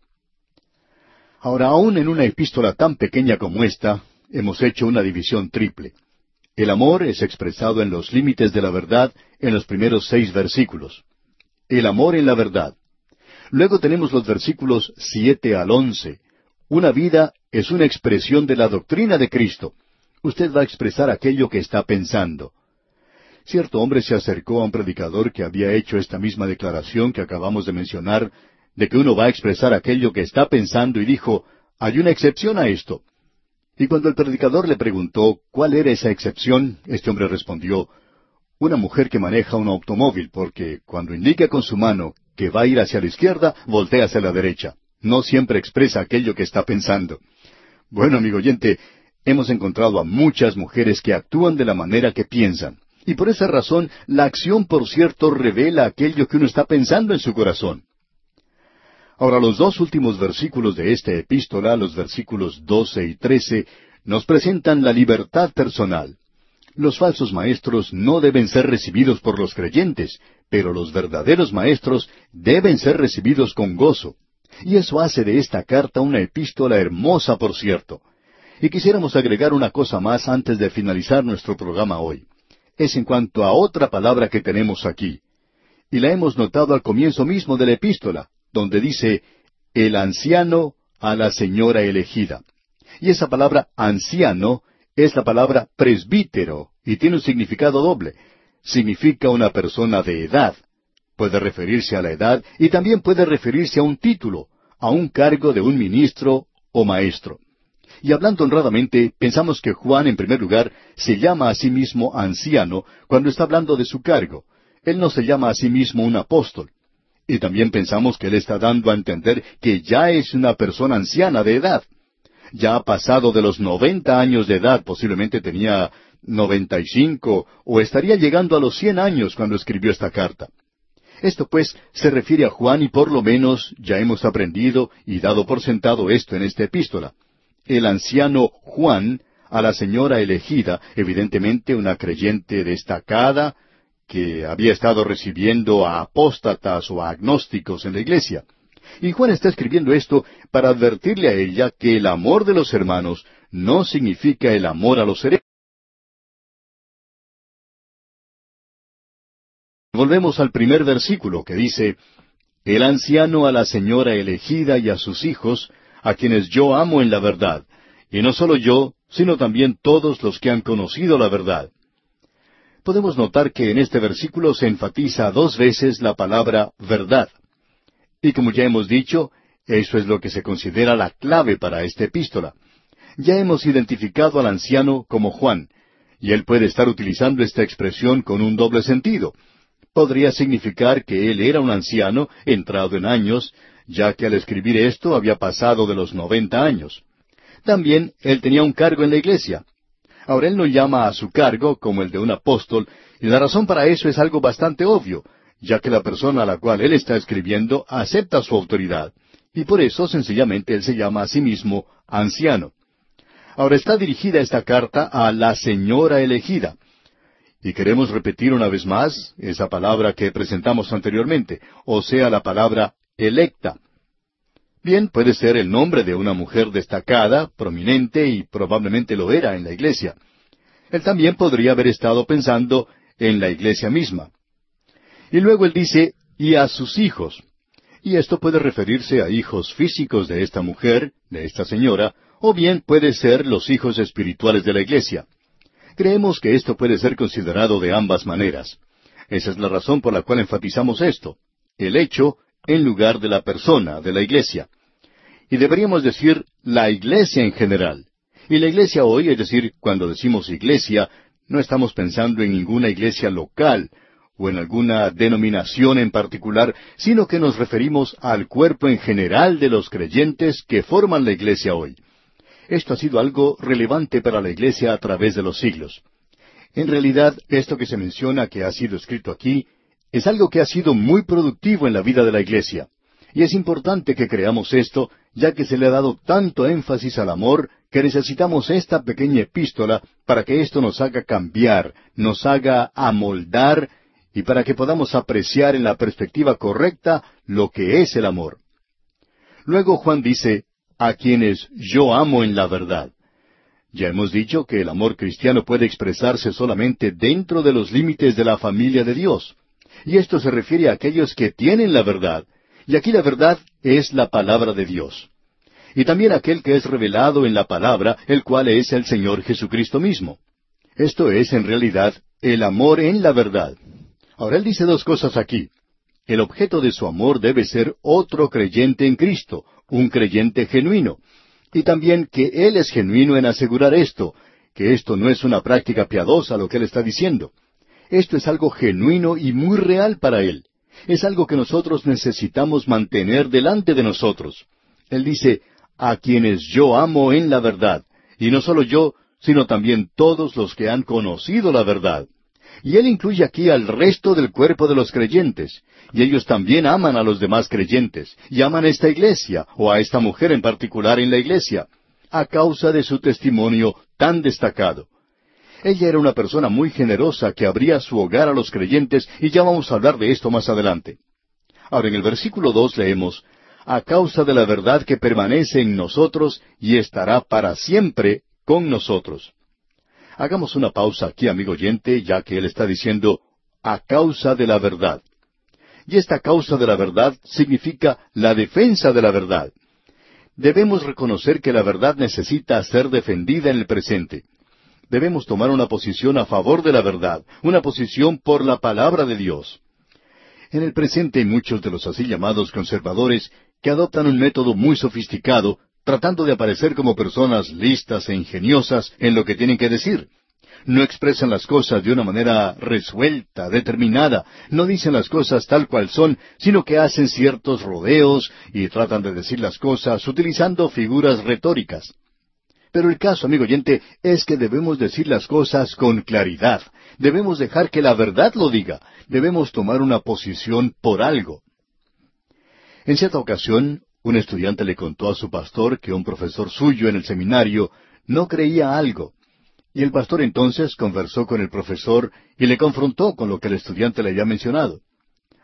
Ahora, aún en una epístola tan pequeña como esta, hemos hecho una división triple. El amor es expresado en los límites de la verdad en los primeros seis versículos. El amor en la verdad. Luego tenemos los versículos siete al once. Una vida es una expresión de la doctrina de Cristo. Usted va a expresar aquello que está pensando. Cierto hombre se acercó a un predicador que había hecho esta misma declaración que acabamos de mencionar, de que uno va a expresar aquello que está pensando y dijo, hay una excepción a esto. Y cuando el predicador le preguntó cuál era esa excepción, este hombre respondió, una mujer que maneja un automóvil, porque cuando indica con su mano que va a ir hacia la izquierda, voltea hacia la derecha. No siempre expresa aquello que está pensando. Bueno, amigo oyente, hemos encontrado a muchas mujeres que actúan de la manera que piensan. Y por esa razón, la acción, por cierto, revela aquello que uno está pensando en su corazón. Ahora, los dos últimos versículos de esta epístola, los versículos doce y trece, nos presentan la libertad personal. Los falsos maestros no deben ser recibidos por los creyentes, pero los verdaderos maestros deben ser recibidos con gozo. Y eso hace de esta carta una epístola hermosa, por cierto. Y quisiéramos agregar una cosa más antes de finalizar nuestro programa hoy. Es en cuanto a otra palabra que tenemos aquí. Y la hemos notado al comienzo mismo de la epístola, donde dice el anciano a la señora elegida. Y esa palabra anciano es la palabra presbítero y tiene un significado doble. Significa una persona de edad. Puede referirse a la edad y también puede referirse a un título, a un cargo de un ministro o maestro. Y hablando honradamente, pensamos que Juan, en primer lugar, se llama a sí mismo anciano cuando está hablando de su cargo. Él no se llama a sí mismo un apóstol. Y también pensamos que Él está dando a entender que ya es una persona anciana de edad. Ya ha pasado de los noventa años de edad, posiblemente tenía noventa y cinco, o estaría llegando a los cien años cuando escribió esta carta. Esto pues se refiere a Juan y por lo menos ya hemos aprendido y dado por sentado esto en esta epístola. El anciano Juan a la señora elegida, evidentemente una creyente destacada, que había estado recibiendo a apóstatas o a agnósticos en la iglesia. Y Juan está escribiendo esto para advertirle a ella que el amor de los hermanos no significa el amor a los herederos. Volvemos al primer versículo que dice, El anciano a la señora elegida y a sus hijos, a quienes yo amo en la verdad, y no solo yo, sino también todos los que han conocido la verdad podemos notar que en este versículo se enfatiza dos veces la palabra verdad. Y como ya hemos dicho, eso es lo que se considera la clave para esta epístola. Ya hemos identificado al anciano como Juan, y él puede estar utilizando esta expresión con un doble sentido. Podría significar que él era un anciano entrado en años, ya que al escribir esto había pasado de los noventa años. También él tenía un cargo en la iglesia, Ahora él no llama a su cargo como el de un apóstol, y la razón para eso es algo bastante obvio, ya que la persona a la cual él está escribiendo acepta su autoridad, y por eso sencillamente él se llama a sí mismo anciano. Ahora está dirigida esta carta a la señora elegida. Y queremos repetir una vez más esa palabra que presentamos anteriormente, o sea, la palabra electa. Bien, puede ser el nombre de una mujer destacada, prominente y probablemente lo era en la iglesia. Él también podría haber estado pensando en la iglesia misma. Y luego él dice, y a sus hijos. Y esto puede referirse a hijos físicos de esta mujer, de esta señora, o bien puede ser los hijos espirituales de la iglesia. Creemos que esto puede ser considerado de ambas maneras. Esa es la razón por la cual enfatizamos esto. El hecho en lugar de la persona, de la iglesia. Y deberíamos decir la iglesia en general. Y la iglesia hoy, es decir, cuando decimos iglesia, no estamos pensando en ninguna iglesia local o en alguna denominación en particular, sino que nos referimos al cuerpo en general de los creyentes que forman la iglesia hoy. Esto ha sido algo relevante para la iglesia a través de los siglos. En realidad, esto que se menciona que ha sido escrito aquí es algo que ha sido muy productivo en la vida de la Iglesia. Y es importante que creamos esto, ya que se le ha dado tanto énfasis al amor que necesitamos esta pequeña epístola para que esto nos haga cambiar, nos haga amoldar y para que podamos apreciar en la perspectiva correcta lo que es el amor. Luego Juan dice, a quienes yo amo en la verdad. Ya hemos dicho que el amor cristiano puede expresarse solamente dentro de los límites de la familia de Dios. Y esto se refiere a aquellos que tienen la verdad. Y aquí la verdad es la palabra de Dios. Y también aquel que es revelado en la palabra, el cual es el Señor Jesucristo mismo. Esto es, en realidad, el amor en la verdad. Ahora él dice dos cosas aquí. El objeto de su amor debe ser otro creyente en Cristo, un creyente genuino. Y también que Él es genuino en asegurar esto, que esto no es una práctica piadosa lo que Él está diciendo. Esto es algo genuino y muy real para Él. Es algo que nosotros necesitamos mantener delante de nosotros. Él dice, a quienes yo amo en la verdad. Y no solo yo, sino también todos los que han conocido la verdad. Y él incluye aquí al resto del cuerpo de los creyentes. Y ellos también aman a los demás creyentes. Y aman a esta iglesia, o a esta mujer en particular en la iglesia, a causa de su testimonio tan destacado. Ella era una persona muy generosa que abría su hogar a los creyentes y ya vamos a hablar de esto más adelante. Ahora en el versículo dos leemos, a causa de la verdad que permanece en nosotros y estará para siempre con nosotros. Hagamos una pausa aquí, amigo oyente, ya que él está diciendo a causa de la verdad. Y esta causa de la verdad significa la defensa de la verdad. Debemos reconocer que la verdad necesita ser defendida en el presente. Debemos tomar una posición a favor de la verdad, una posición por la palabra de Dios. En el presente hay muchos de los así llamados conservadores que adoptan un método muy sofisticado tratando de aparecer como personas listas e ingeniosas en lo que tienen que decir. No expresan las cosas de una manera resuelta, determinada, no dicen las cosas tal cual son, sino que hacen ciertos rodeos y tratan de decir las cosas utilizando figuras retóricas. Pero el caso, amigo oyente, es que debemos decir las cosas con claridad. Debemos dejar que la verdad lo diga. Debemos tomar una posición por algo. En cierta ocasión, un estudiante le contó a su pastor que un profesor suyo en el seminario no creía algo. Y el pastor entonces conversó con el profesor y le confrontó con lo que el estudiante le había mencionado.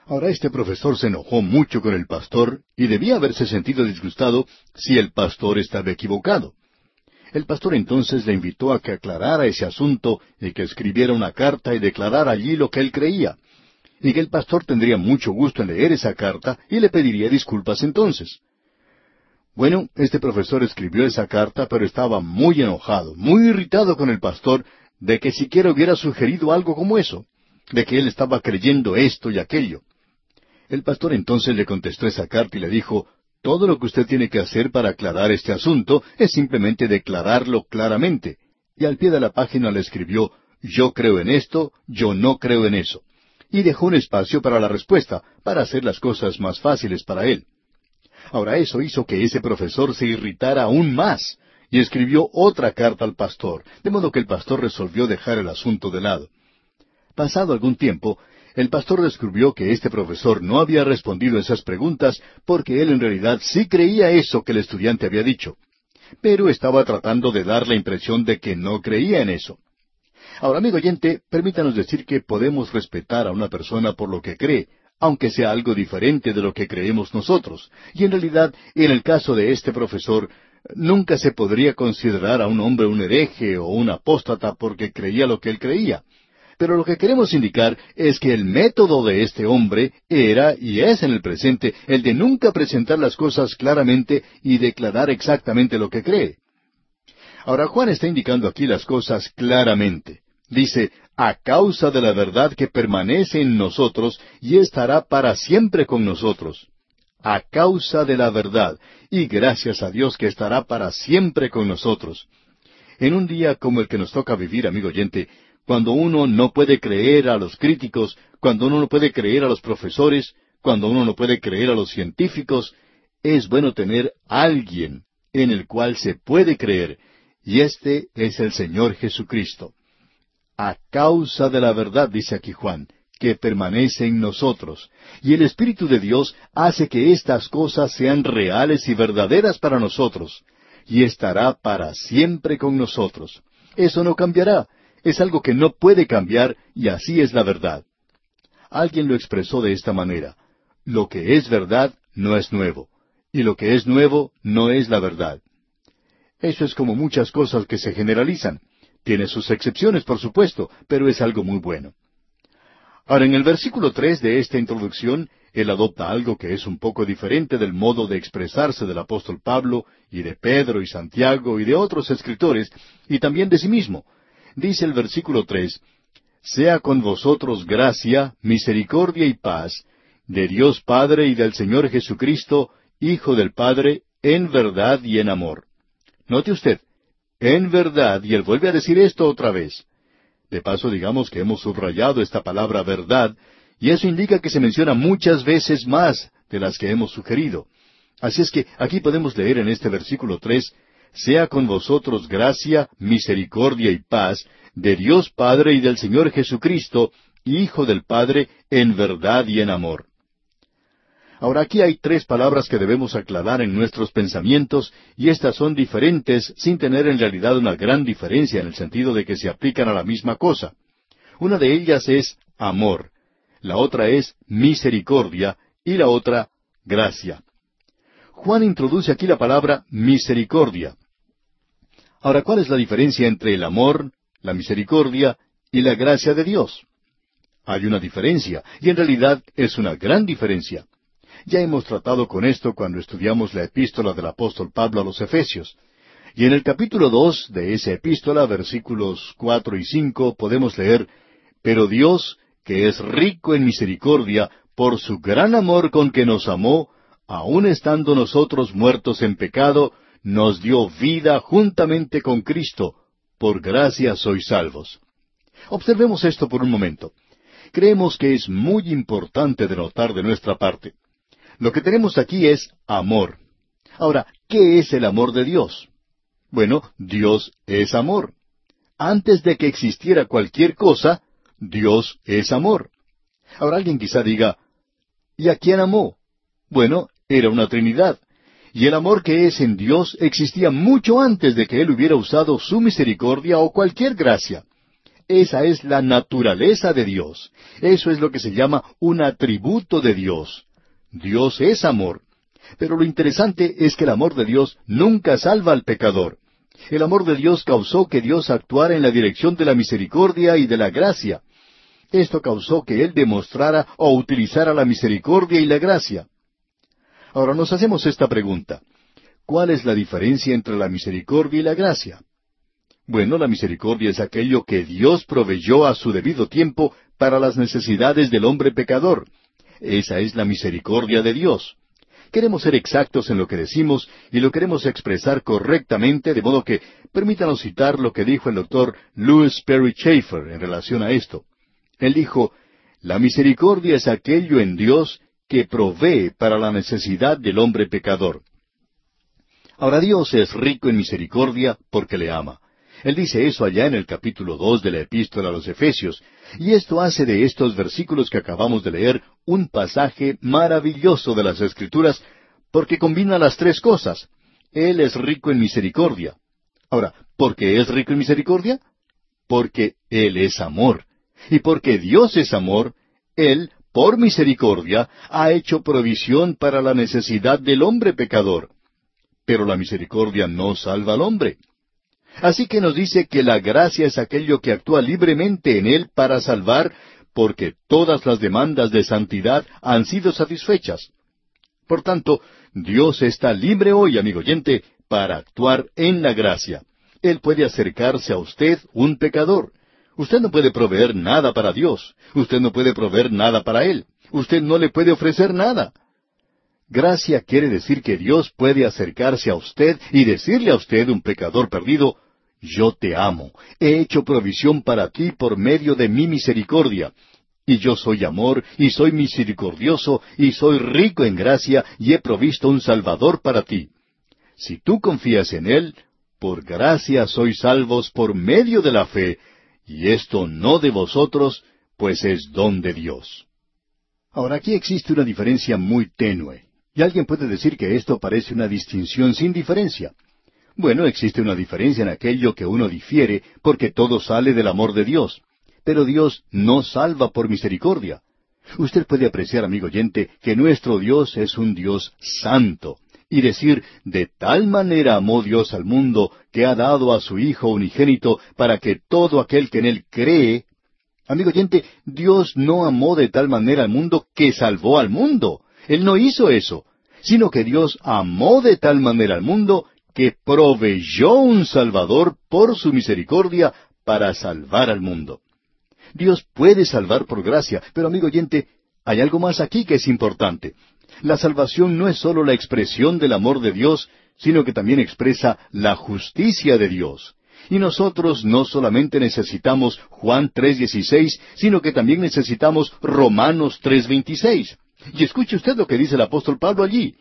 Ahora este profesor se enojó mucho con el pastor y debía haberse sentido disgustado si el pastor estaba equivocado. El pastor entonces le invitó a que aclarara ese asunto y que escribiera una carta y declarara allí lo que él creía y que el pastor tendría mucho gusto en leer esa carta y le pediría disculpas entonces. Bueno, este profesor escribió esa carta, pero estaba muy enojado, muy irritado con el pastor de que siquiera hubiera sugerido algo como eso, de que él estaba creyendo esto y aquello. El pastor entonces le contestó esa carta y le dijo, todo lo que usted tiene que hacer para aclarar este asunto es simplemente declararlo claramente. Y al pie de la página le escribió, yo creo en esto, yo no creo en eso y dejó un espacio para la respuesta, para hacer las cosas más fáciles para él. Ahora eso hizo que ese profesor se irritara aún más y escribió otra carta al pastor, de modo que el pastor resolvió dejar el asunto de lado. Pasado algún tiempo, el pastor descubrió que este profesor no había respondido esas preguntas porque él en realidad sí creía eso que el estudiante había dicho, pero estaba tratando de dar la impresión de que no creía en eso. Ahora, amigo oyente, permítanos decir que podemos respetar a una persona por lo que cree, aunque sea algo diferente de lo que creemos nosotros. Y en realidad, en el caso de este profesor, nunca se podría considerar a un hombre un hereje o un apóstata porque creía lo que él creía. Pero lo que queremos indicar es que el método de este hombre era y es en el presente el de nunca presentar las cosas claramente y declarar exactamente lo que cree. Ahora Juan está indicando aquí las cosas claramente. Dice, a causa de la verdad que permanece en nosotros y estará para siempre con nosotros. A causa de la verdad, y gracias a Dios que estará para siempre con nosotros. En un día como el que nos toca vivir, amigo oyente, cuando uno no puede creer a los críticos, cuando uno no puede creer a los profesores, cuando uno no puede creer a los científicos, es bueno tener alguien en el cual se puede creer, y este es el Señor Jesucristo a causa de la verdad, dice aquí Juan, que permanece en nosotros. Y el Espíritu de Dios hace que estas cosas sean reales y verdaderas para nosotros, y estará para siempre con nosotros. Eso no cambiará, es algo que no puede cambiar, y así es la verdad. Alguien lo expresó de esta manera, lo que es verdad no es nuevo, y lo que es nuevo no es la verdad. Eso es como muchas cosas que se generalizan. Tiene sus excepciones, por supuesto, pero es algo muy bueno. Ahora, en el versículo tres de esta introducción, él adopta algo que es un poco diferente del modo de expresarse del apóstol Pablo y de Pedro y Santiago y de otros escritores, y también de sí mismo. Dice el versículo tres, Sea con vosotros gracia, misericordia y paz, de Dios Padre y del Señor Jesucristo, Hijo del Padre, en verdad y en amor. Note usted, en verdad, y él vuelve a decir esto otra vez. De paso, digamos que hemos subrayado esta palabra verdad, y eso indica que se menciona muchas veces más de las que hemos sugerido. Así es que aquí podemos leer en este versículo tres, sea con vosotros gracia, misericordia y paz de Dios Padre y del Señor Jesucristo, Hijo del Padre, en verdad y en amor. Ahora aquí hay tres palabras que debemos aclarar en nuestros pensamientos y estas son diferentes sin tener en realidad una gran diferencia en el sentido de que se aplican a la misma cosa. Una de ellas es amor, la otra es misericordia y la otra gracia. Juan introduce aquí la palabra misericordia. Ahora, ¿cuál es la diferencia entre el amor, la misericordia y la gracia de Dios? Hay una diferencia, y en realidad es una gran diferencia. Ya hemos tratado con esto cuando estudiamos la epístola del apóstol Pablo a los Efesios. Y en el capítulo dos de esa epístola, versículos cuatro y cinco, podemos leer Pero Dios, que es rico en misericordia, por su gran amor con que nos amó, aun estando nosotros muertos en pecado, nos dio vida juntamente con Cristo. Por gracia sois salvos. Observemos esto por un momento. Creemos que es muy importante de notar de nuestra parte. Lo que tenemos aquí es amor. Ahora, ¿qué es el amor de Dios? Bueno, Dios es amor. Antes de que existiera cualquier cosa, Dios es amor. Ahora alguien quizá diga, ¿y a quién amó? Bueno, era una Trinidad. Y el amor que es en Dios existía mucho antes de que Él hubiera usado su misericordia o cualquier gracia. Esa es la naturaleza de Dios. Eso es lo que se llama un atributo de Dios. Dios es amor. Pero lo interesante es que el amor de Dios nunca salva al pecador. El amor de Dios causó que Dios actuara en la dirección de la misericordia y de la gracia. Esto causó que Él demostrara o utilizara la misericordia y la gracia. Ahora nos hacemos esta pregunta. ¿Cuál es la diferencia entre la misericordia y la gracia? Bueno, la misericordia es aquello que Dios proveyó a su debido tiempo para las necesidades del hombre pecador. Esa es la misericordia de Dios. Queremos ser exactos en lo que decimos y lo queremos expresar correctamente, de modo que permítanos citar lo que dijo el doctor Louis Perry Schaeffer en relación a esto. Él dijo, La misericordia es aquello en Dios que provee para la necesidad del hombre pecador. Ahora Dios es rico en misericordia porque le ama. Él dice eso allá en el capítulo dos de la epístola a los Efesios, y esto hace de estos versículos que acabamos de leer un pasaje maravilloso de las Escrituras, porque combina las tres cosas. Él es rico en misericordia. Ahora, ¿por qué es rico en misericordia? Porque Él es amor. Y porque Dios es amor, Él, por misericordia, ha hecho provisión para la necesidad del hombre pecador. Pero la misericordia no salva al hombre. Así que nos dice que la gracia es aquello que actúa libremente en Él para salvar, porque todas las demandas de santidad han sido satisfechas. Por tanto, Dios está libre hoy, amigo oyente, para actuar en la gracia. Él puede acercarse a usted, un pecador. Usted no puede proveer nada para Dios. Usted no puede proveer nada para Él. Usted no le puede ofrecer nada. Gracia quiere decir que Dios puede acercarse a usted y decirle a usted, un pecador perdido, yo te amo, he hecho provisión para ti por medio de mi misericordia. Y yo soy amor, y soy misericordioso, y soy rico en gracia, y he provisto un Salvador para ti. Si tú confías en Él, por gracia sois salvos por medio de la fe, y esto no de vosotros, pues es don de Dios. Ahora aquí existe una diferencia muy tenue, y alguien puede decir que esto parece una distinción sin diferencia. Bueno, existe una diferencia en aquello que uno difiere, porque todo sale del amor de Dios. Pero Dios no salva por misericordia. Usted puede apreciar, amigo oyente, que nuestro Dios es un Dios santo, y decir, de tal manera amó Dios al mundo que ha dado a su Hijo unigénito para que todo aquel que en él cree... Amigo oyente, Dios no amó de tal manera al mundo que salvó al mundo. Él no hizo eso, sino que Dios amó de tal manera al mundo que proveyó un Salvador por su misericordia para salvar al mundo. Dios puede salvar por gracia, pero amigo oyente, hay algo más aquí que es importante. La salvación no es sólo la expresión del amor de Dios, sino que también expresa la justicia de Dios. Y nosotros no solamente necesitamos Juan 3:16, sino que también necesitamos Romanos 3:26. Y escuche usted lo que dice el apóstol Pablo allí,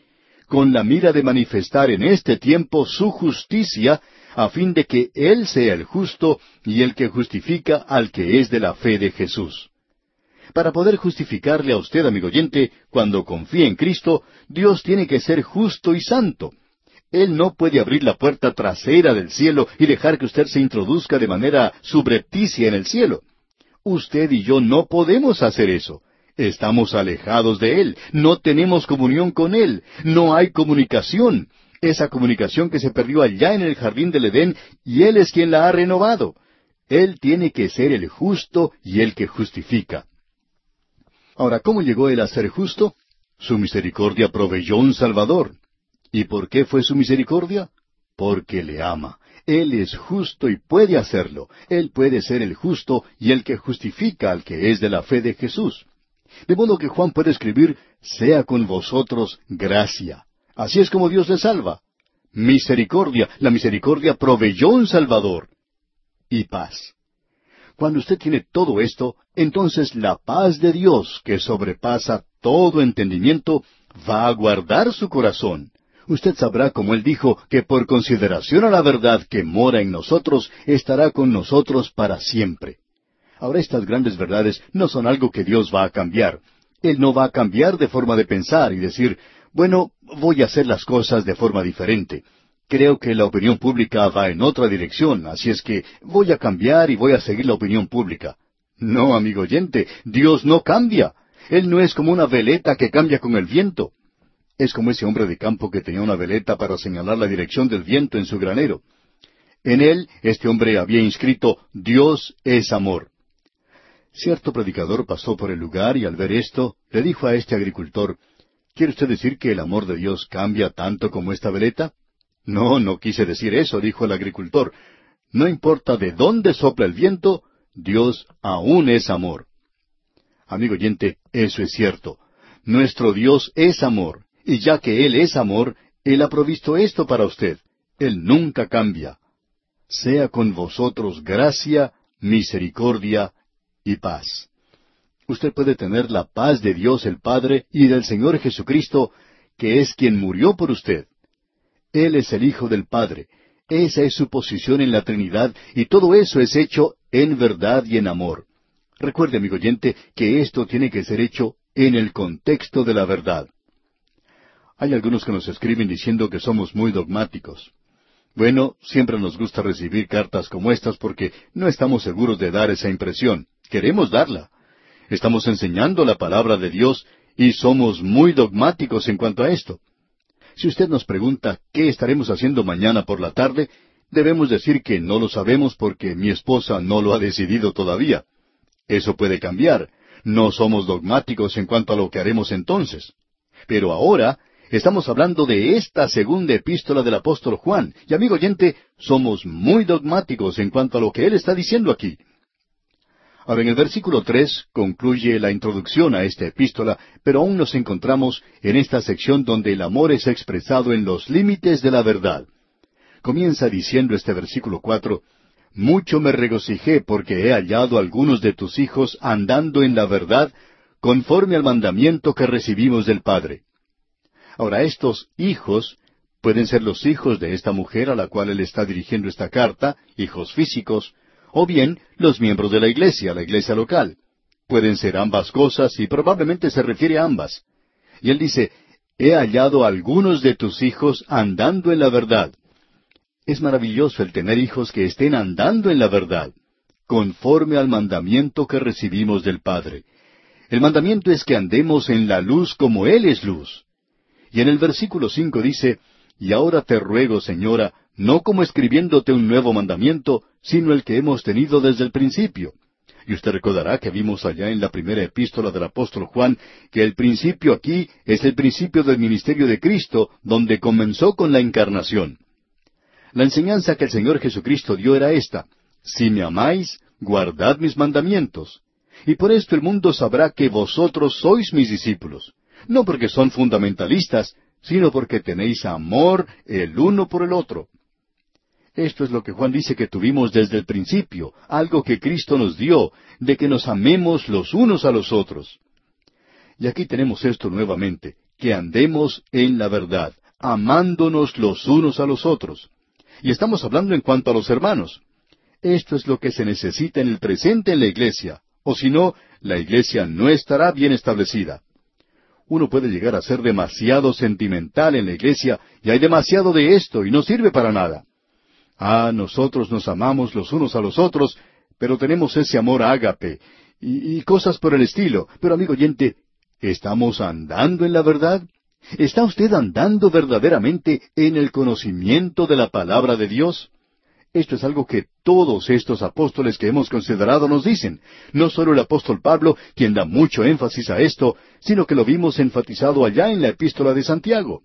con la mira de manifestar en este tiempo su justicia, a fin de que Él sea el justo y el que justifica al que es de la fe de Jesús. Para poder justificarle a usted, amigo oyente, cuando confíe en Cristo, Dios tiene que ser justo y santo. Él no puede abrir la puerta trasera del cielo y dejar que usted se introduzca de manera subrepticia en el cielo. Usted y yo no podemos hacer eso. Estamos alejados de Él, no tenemos comunión con Él, no hay comunicación. Esa comunicación que se perdió allá en el jardín del Edén y Él es quien la ha renovado. Él tiene que ser el justo y el que justifica. Ahora, ¿cómo llegó Él a ser justo? Su misericordia proveyó un Salvador. ¿Y por qué fue su misericordia? Porque le ama. Él es justo y puede hacerlo. Él puede ser el justo y el que justifica al que es de la fe de Jesús. De modo que Juan puede escribir, sea con vosotros gracia. Así es como Dios le salva. Misericordia. La misericordia proveyó un Salvador. Y paz. Cuando usted tiene todo esto, entonces la paz de Dios, que sobrepasa todo entendimiento, va a guardar su corazón. Usted sabrá, como él dijo, que por consideración a la verdad que mora en nosotros, estará con nosotros para siempre. Ahora estas grandes verdades no son algo que Dios va a cambiar. Él no va a cambiar de forma de pensar y decir, bueno, voy a hacer las cosas de forma diferente. Creo que la opinión pública va en otra dirección, así es que voy a cambiar y voy a seguir la opinión pública. No, amigo oyente, Dios no cambia. Él no es como una veleta que cambia con el viento. Es como ese hombre de campo que tenía una veleta para señalar la dirección del viento en su granero. En él, este hombre había inscrito Dios es amor. Cierto predicador pasó por el lugar y al ver esto, le dijo a este agricultor, ¿Quiere usted decir que el amor de Dios cambia tanto como esta veleta? No, no quise decir eso, dijo el agricultor. No importa de dónde sopla el viento, Dios aún es amor. Amigo oyente, eso es cierto. Nuestro Dios es amor, y ya que Él es amor, Él ha provisto esto para usted. Él nunca cambia. Sea con vosotros gracia, misericordia y paz. Usted puede tener la paz de Dios el Padre y del Señor Jesucristo, que es quien murió por usted. Él es el Hijo del Padre. Esa es su posición en la Trinidad y todo eso es hecho en verdad y en amor. Recuerde, amigo oyente, que esto tiene que ser hecho en el contexto de la verdad. Hay algunos que nos escriben diciendo que somos muy dogmáticos. Bueno, siempre nos gusta recibir cartas como estas porque no estamos seguros de dar esa impresión. Queremos darla. Estamos enseñando la palabra de Dios y somos muy dogmáticos en cuanto a esto. Si usted nos pregunta qué estaremos haciendo mañana por la tarde, debemos decir que no lo sabemos porque mi esposa no lo ha decidido todavía. Eso puede cambiar. No somos dogmáticos en cuanto a lo que haremos entonces. Pero ahora estamos hablando de esta segunda epístola del apóstol Juan. Y amigo oyente, somos muy dogmáticos en cuanto a lo que él está diciendo aquí. Ahora, en el versículo tres concluye la introducción a esta epístola, pero aún nos encontramos en esta sección donde el amor es expresado en los límites de la verdad. Comienza diciendo este versículo cuatro, Mucho me regocijé porque he hallado algunos de tus hijos andando en la verdad, conforme al mandamiento que recibimos del Padre. Ahora, estos hijos pueden ser los hijos de esta mujer a la cual él está dirigiendo esta carta, hijos físicos, o bien los miembros de la iglesia, la iglesia local. Pueden ser ambas cosas y probablemente se refiere a ambas. Y él dice, he hallado a algunos de tus hijos andando en la verdad. Es maravilloso el tener hijos que estén andando en la verdad, conforme al mandamiento que recibimos del Padre. El mandamiento es que andemos en la luz como Él es luz. Y en el versículo cinco dice, Y ahora te ruego, señora, no como escribiéndote un nuevo mandamiento, sino el que hemos tenido desde el principio. Y usted recordará que vimos allá en la primera epístola del apóstol Juan que el principio aquí es el principio del ministerio de Cristo, donde comenzó con la encarnación. La enseñanza que el Señor Jesucristo dio era esta, Si me amáis, guardad mis mandamientos. Y por esto el mundo sabrá que vosotros sois mis discípulos, no porque son fundamentalistas, sino porque tenéis amor el uno por el otro. Esto es lo que Juan dice que tuvimos desde el principio, algo que Cristo nos dio, de que nos amemos los unos a los otros. Y aquí tenemos esto nuevamente, que andemos en la verdad, amándonos los unos a los otros. Y estamos hablando en cuanto a los hermanos. Esto es lo que se necesita en el presente en la iglesia, o si no, la iglesia no estará bien establecida. Uno puede llegar a ser demasiado sentimental en la iglesia y hay demasiado de esto y no sirve para nada. Ah, nosotros nos amamos los unos a los otros, pero tenemos ese amor ágape y, cosas por el estilo. Pero amigo oyente, ¿estamos andando en la verdad? ¿Está usted andando verdaderamente en el conocimiento de la palabra de Dios? Esto es algo que todos estos apóstoles que hemos considerado nos dicen. No solo el apóstol Pablo, quien da mucho énfasis a esto, sino que lo vimos enfatizado allá en la epístola de Santiago.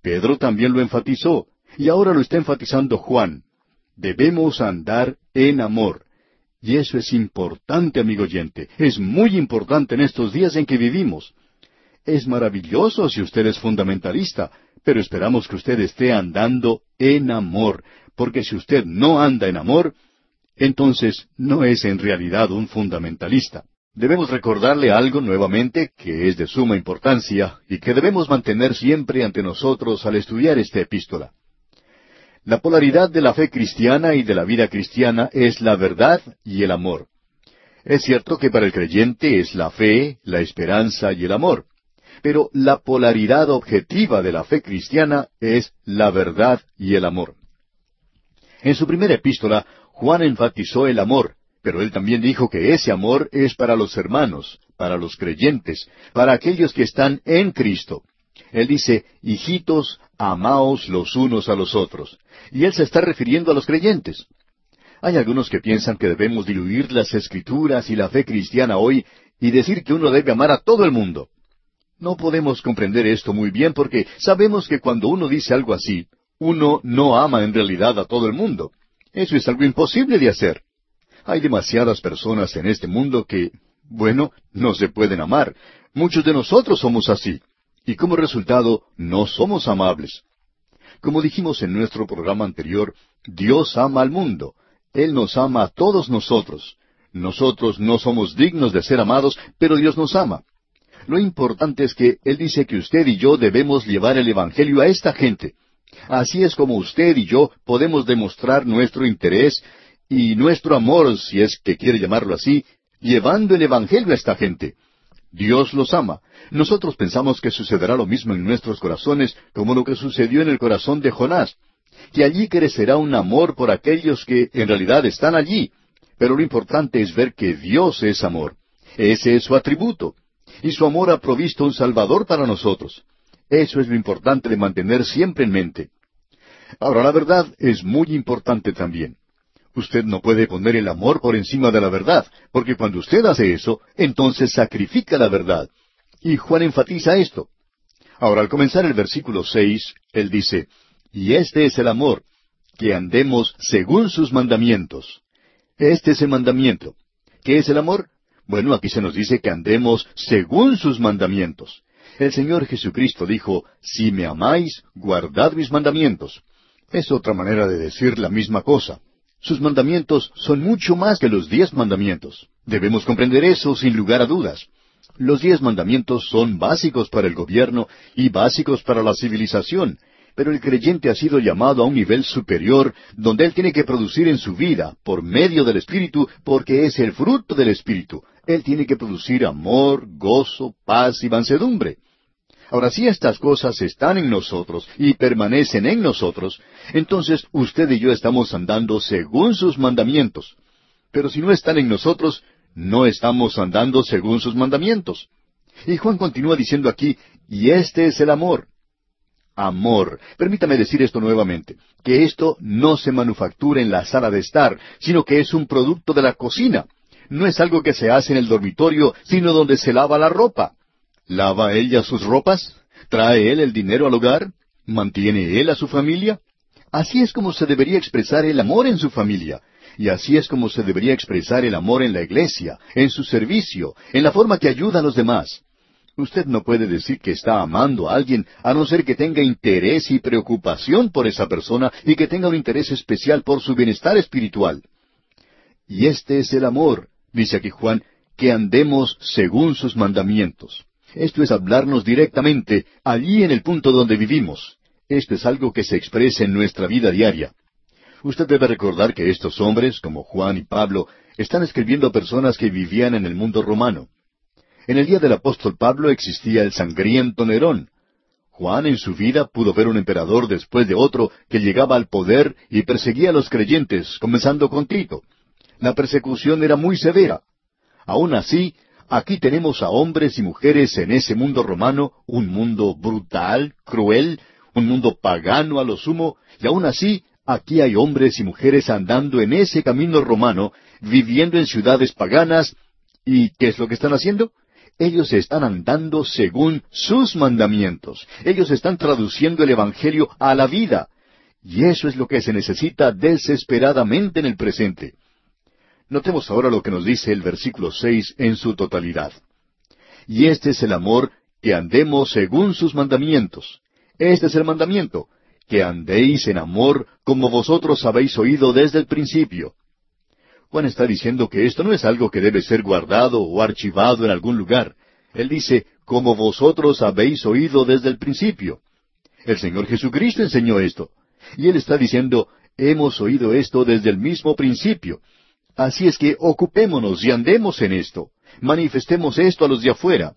Pedro también lo enfatizó. Y ahora lo está enfatizando Juan. Debemos andar en amor. Y eso es importante, amigo oyente. Es muy importante en estos días en que vivimos. Es maravilloso si usted es fundamentalista, pero esperamos que usted esté andando en amor, porque si usted no anda en amor, entonces no es en realidad un fundamentalista. Debemos recordarle algo nuevamente que es de suma importancia y que debemos mantener siempre ante nosotros al estudiar esta epístola. La polaridad de la fe cristiana y de la vida cristiana es la verdad y el amor. Es cierto que para el creyente es la fe, la esperanza y el amor, pero la polaridad objetiva de la fe cristiana es la verdad y el amor. En su primera epístola, Juan enfatizó el amor, pero él también dijo que ese amor es para los hermanos, para los creyentes, para aquellos que están en Cristo. Él dice, hijitos, amaos los unos a los otros. Y él se está refiriendo a los creyentes. Hay algunos que piensan que debemos diluir las escrituras y la fe cristiana hoy y decir que uno debe amar a todo el mundo. No podemos comprender esto muy bien porque sabemos que cuando uno dice algo así, uno no ama en realidad a todo el mundo. Eso es algo imposible de hacer. Hay demasiadas personas en este mundo que, bueno, no se pueden amar. Muchos de nosotros somos así y como resultado no somos amables. Como dijimos en nuestro programa anterior, Dios ama al mundo. Él nos ama a todos nosotros. Nosotros no somos dignos de ser amados, pero Dios nos ama. Lo importante es que Él dice que usted y yo debemos llevar el Evangelio a esta gente. Así es como usted y yo podemos demostrar nuestro interés y nuestro amor, si es que quiere llamarlo así, llevando el Evangelio a esta gente. Dios los ama. Nosotros pensamos que sucederá lo mismo en nuestros corazones como lo que sucedió en el corazón de Jonás, que allí crecerá un amor por aquellos que en realidad están allí. Pero lo importante es ver que Dios es amor. Ese es su atributo. Y su amor ha provisto un Salvador para nosotros. Eso es lo importante de mantener siempre en mente. Ahora, la verdad es muy importante también. Usted no puede poner el amor por encima de la verdad, porque cuando usted hace eso, entonces sacrifica la verdad. Y Juan enfatiza esto. Ahora, al comenzar el versículo seis, él dice, Y este es el amor, que andemos según sus mandamientos. Este es el mandamiento. ¿Qué es el amor? Bueno, aquí se nos dice que andemos según sus mandamientos. El Señor Jesucristo dijo, Si me amáis, guardad mis mandamientos. Es otra manera de decir la misma cosa. Sus mandamientos son mucho más que los diez mandamientos. Debemos comprender eso sin lugar a dudas. Los diez mandamientos son básicos para el gobierno y básicos para la civilización, pero el creyente ha sido llamado a un nivel superior donde él tiene que producir en su vida, por medio del Espíritu, porque es el fruto del Espíritu. Él tiene que producir amor, gozo, paz y mansedumbre. Ahora, si estas cosas están en nosotros y permanecen en nosotros, entonces usted y yo estamos andando según sus mandamientos. Pero si no están en nosotros, no estamos andando según sus mandamientos. Y Juan continúa diciendo aquí, y este es el amor. amor. Permítame decir esto nuevamente, que esto no se manufactura en la sala de estar, sino que es un producto de la cocina. No es algo que se hace en el dormitorio, sino donde se lava la ropa. ¿Lava ella sus ropas? ¿Trae él el dinero al hogar? ¿Mantiene él a su familia? Así es como se debería expresar el amor en su familia. Y así es como se debería expresar el amor en la iglesia, en su servicio, en la forma que ayuda a los demás. Usted no puede decir que está amando a alguien a no ser que tenga interés y preocupación por esa persona y que tenga un interés especial por su bienestar espiritual. Y este es el amor, dice aquí Juan, que andemos según sus mandamientos. Esto es hablarnos directamente allí en el punto donde vivimos. Esto es algo que se expresa en nuestra vida diaria. Usted debe recordar que estos hombres, como Juan y Pablo, están escribiendo a personas que vivían en el mundo romano. En el día del apóstol Pablo existía el sangriento Nerón. Juan en su vida pudo ver un emperador después de otro que llegaba al poder y perseguía a los creyentes, comenzando con Tito. La persecución era muy severa. Aún así, aquí tenemos a hombres y mujeres en ese mundo romano, un mundo brutal, cruel, un mundo pagano a lo sumo, y aún así aquí hay hombres y mujeres andando en ese camino romano, viviendo en ciudades paganas, ¿y qué es lo que están haciendo? Ellos están andando según sus mandamientos. Ellos están traduciendo el Evangelio a la vida. Y eso es lo que se necesita desesperadamente en el presente. Notemos ahora lo que nos dice el versículo seis en su totalidad. Y este es el amor, que andemos según sus mandamientos. Este es el mandamiento, que andéis en amor como vosotros habéis oído desde el principio. Juan está diciendo que esto no es algo que debe ser guardado o archivado en algún lugar. Él dice, como vosotros habéis oído desde el principio. El Señor Jesucristo enseñó esto. Y Él está diciendo, hemos oído esto desde el mismo principio. Así es que ocupémonos y andemos en esto. Manifestemos esto a los de afuera.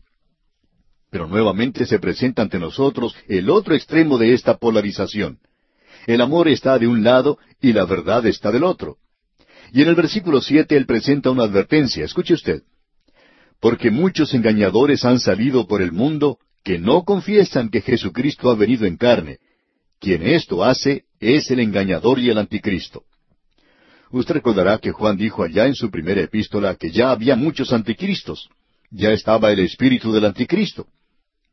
Pero nuevamente se presenta ante nosotros el otro extremo de esta polarización. El amor está de un lado y la verdad está del otro. Y en el versículo siete él presenta una advertencia. Escuche usted. Porque muchos engañadores han salido por el mundo que no confiesan que Jesucristo ha venido en carne. Quien esto hace es el engañador y el anticristo. Usted recordará que Juan dijo allá en su primera epístola que ya había muchos anticristos. Ya estaba el espíritu del anticristo.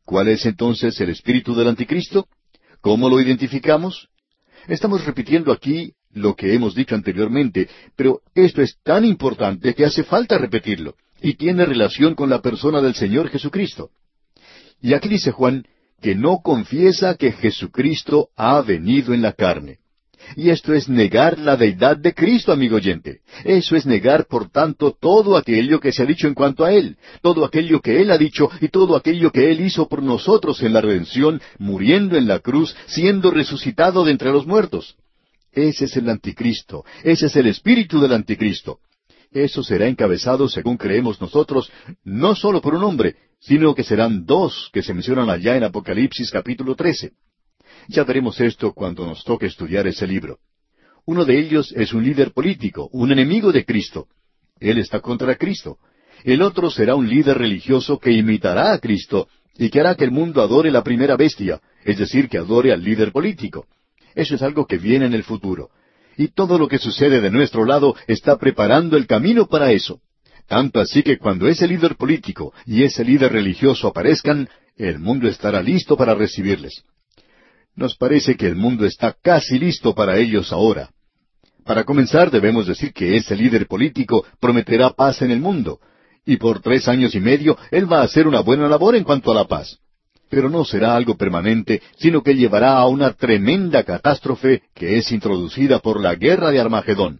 ¿Cuál es entonces el espíritu del anticristo? ¿Cómo lo identificamos? Estamos repitiendo aquí lo que hemos dicho anteriormente, pero esto es tan importante que hace falta repetirlo, y tiene relación con la persona del Señor Jesucristo. Y aquí dice Juan que no confiesa que Jesucristo ha venido en la carne. Y esto es negar la deidad de Cristo, amigo oyente. Eso es negar, por tanto, todo aquello que se ha dicho en cuanto a Él, todo aquello que Él ha dicho y todo aquello que Él hizo por nosotros en la redención, muriendo en la cruz, siendo resucitado de entre los muertos. Ese es el anticristo, ese es el espíritu del anticristo. Eso será encabezado, según creemos nosotros, no solo por un hombre, sino que serán dos que se mencionan allá en Apocalipsis capítulo 13. Ya veremos esto cuando nos toque estudiar ese libro. Uno de ellos es un líder político, un enemigo de Cristo. Él está contra Cristo. El otro será un líder religioso que imitará a Cristo y que hará que el mundo adore la primera bestia, es decir, que adore al líder político. Eso es algo que viene en el futuro. Y todo lo que sucede de nuestro lado está preparando el camino para eso. Tanto así que cuando ese líder político y ese líder religioso aparezcan, el mundo estará listo para recibirles. Nos parece que el mundo está casi listo para ellos ahora. Para comenzar, debemos decir que ese líder político prometerá paz en el mundo, y por tres años y medio él va a hacer una buena labor en cuanto a la paz. Pero no será algo permanente, sino que llevará a una tremenda catástrofe que es introducida por la guerra de Armagedón.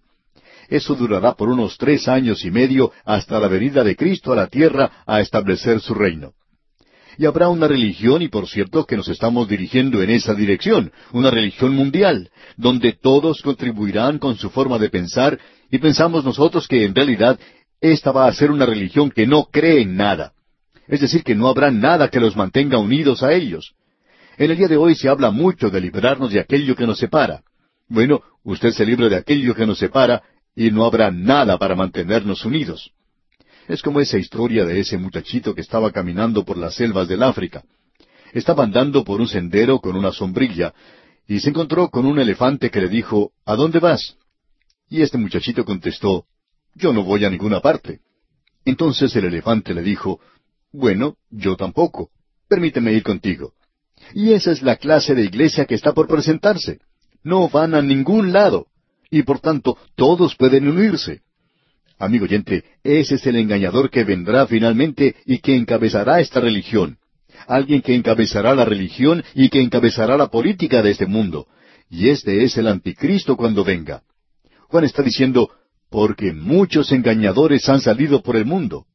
Eso durará por unos tres años y medio hasta la venida de Cristo a la tierra a establecer su reino. Y habrá una religión, y por cierto que nos estamos dirigiendo en esa dirección, una religión mundial, donde todos contribuirán con su forma de pensar, y pensamos nosotros que en realidad esta va a ser una religión que no cree en nada. Es decir, que no habrá nada que los mantenga unidos a ellos. En el día de hoy se habla mucho de librarnos de aquello que nos separa. Bueno, usted se libra de aquello que nos separa y no habrá nada para mantenernos unidos. Es como esa historia de ese muchachito que estaba caminando por las selvas del África. estaba andando por un sendero con una sombrilla, y se encontró con un elefante que le dijo, ¿A dónde vas? Y este muchachito contestó, Yo no voy a ninguna parte. Entonces el elefante le dijo, Bueno, yo tampoco. Permíteme ir contigo. Y esa es la clase de iglesia que está por presentarse. No van a ningún lado. Y por tanto, todos pueden unirse. Amigo oyente, ese es el engañador que vendrá finalmente y que encabezará esta religión. Alguien que encabezará la religión y que encabezará la política de este mundo. Y este es el anticristo cuando venga. Juan está diciendo, porque muchos engañadores han salido por el mundo.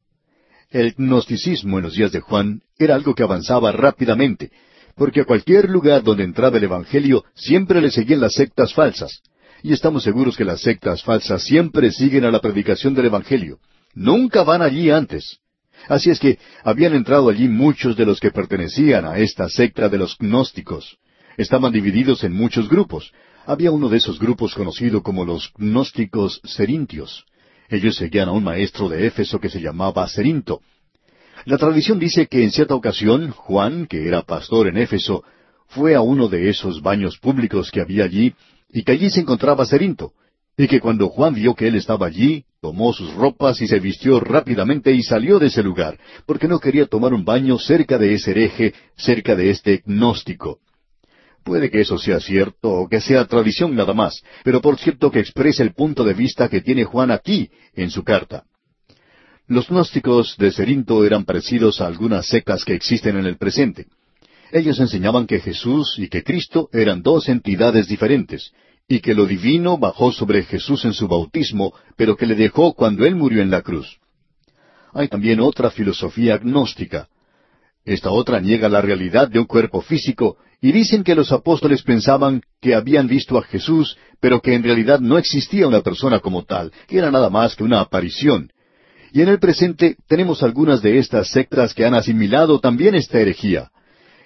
El gnosticismo en los días de Juan era algo que avanzaba rápidamente, porque a cualquier lugar donde entraba el Evangelio siempre le seguían las sectas falsas. Y estamos seguros que las sectas falsas siempre siguen a la predicación del Evangelio. Nunca van allí antes. Así es que habían entrado allí muchos de los que pertenecían a esta secta de los gnósticos. Estaban divididos en muchos grupos. Había uno de esos grupos conocido como los gnósticos serintios. Ellos seguían a un maestro de Éfeso que se llamaba Serinto. La tradición dice que en cierta ocasión Juan, que era pastor en Éfeso, fue a uno de esos baños públicos que había allí y que allí se encontraba Serinto, y que cuando Juan vio que él estaba allí, tomó sus ropas y se vistió rápidamente y salió de ese lugar, porque no quería tomar un baño cerca de ese hereje, cerca de este gnóstico. Puede que eso sea cierto o que sea tradición nada más, pero por cierto que expresa el punto de vista que tiene Juan aquí en su carta. Los gnósticos de Cerinto eran parecidos a algunas sectas que existen en el presente. Ellos enseñaban que Jesús y que Cristo eran dos entidades diferentes, y que lo divino bajó sobre Jesús en su bautismo, pero que le dejó cuando Él murió en la cruz. Hay también otra filosofía agnóstica. Esta otra niega la realidad de un cuerpo físico y dicen que los apóstoles pensaban que habían visto a Jesús, pero que en realidad no existía una persona como tal, que era nada más que una aparición. Y en el presente tenemos algunas de estas sectas que han asimilado también esta herejía.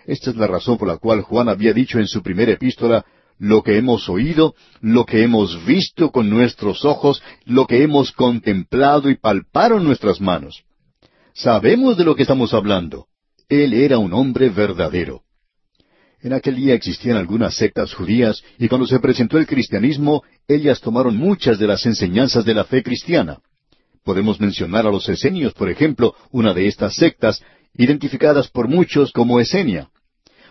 Esta es la razón por la cual Juan había dicho en su primera epístola, lo que hemos oído, lo que hemos visto con nuestros ojos, lo que hemos contemplado y palparon nuestras manos. Sabemos de lo que estamos hablando. Él era un hombre verdadero. En aquel día existían algunas sectas judías y cuando se presentó el cristianismo, ellas tomaron muchas de las enseñanzas de la fe cristiana. Podemos mencionar a los esenios, por ejemplo, una de estas sectas, identificadas por muchos como Esenia.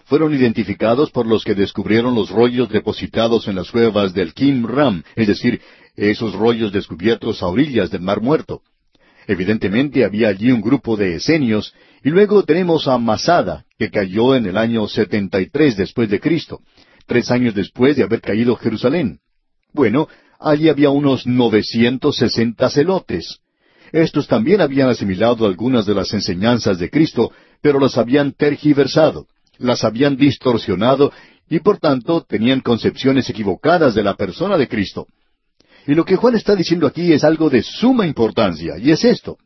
Fueron identificados por los que descubrieron los rollos depositados en las cuevas del Kim Ram, es decir, esos rollos descubiertos a orillas del Mar Muerto. Evidentemente había allí un grupo de esenios, y luego tenemos a Masada, que cayó en el año 73 después de Cristo, tres años después de haber caído Jerusalén. Bueno, allí había unos 960 celotes. Estos también habían asimilado algunas de las enseñanzas de Cristo, pero las habían tergiversado, las habían distorsionado y por tanto tenían concepciones equivocadas de la persona de Cristo. Y lo que Juan está diciendo aquí es algo de suma importancia, y es esto.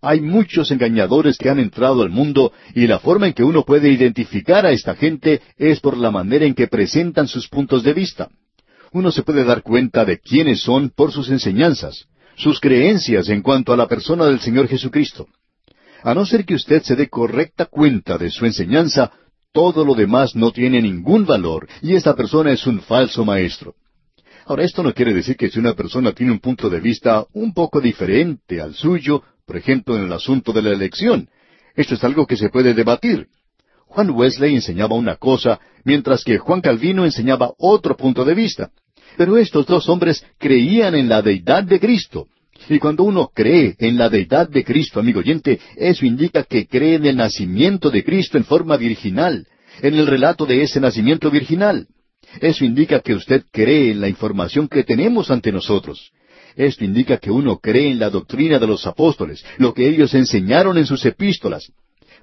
Hay muchos engañadores que han entrado al mundo y la forma en que uno puede identificar a esta gente es por la manera en que presentan sus puntos de vista. Uno se puede dar cuenta de quiénes son por sus enseñanzas, sus creencias en cuanto a la persona del Señor Jesucristo. A no ser que usted se dé correcta cuenta de su enseñanza, todo lo demás no tiene ningún valor y esta persona es un falso maestro. Ahora, esto no quiere decir que si una persona tiene un punto de vista un poco diferente al suyo, por ejemplo, en el asunto de la elección, esto es algo que se puede debatir. Juan Wesley enseñaba una cosa, mientras que Juan Calvino enseñaba otro punto de vista. Pero estos dos hombres creían en la deidad de Cristo. Y cuando uno cree en la deidad de Cristo, amigo oyente, eso indica que cree en el nacimiento de Cristo en forma virginal, en el relato de ese nacimiento virginal. Eso indica que usted cree en la información que tenemos ante nosotros. Esto indica que uno cree en la doctrina de los apóstoles, lo que ellos enseñaron en sus epístolas.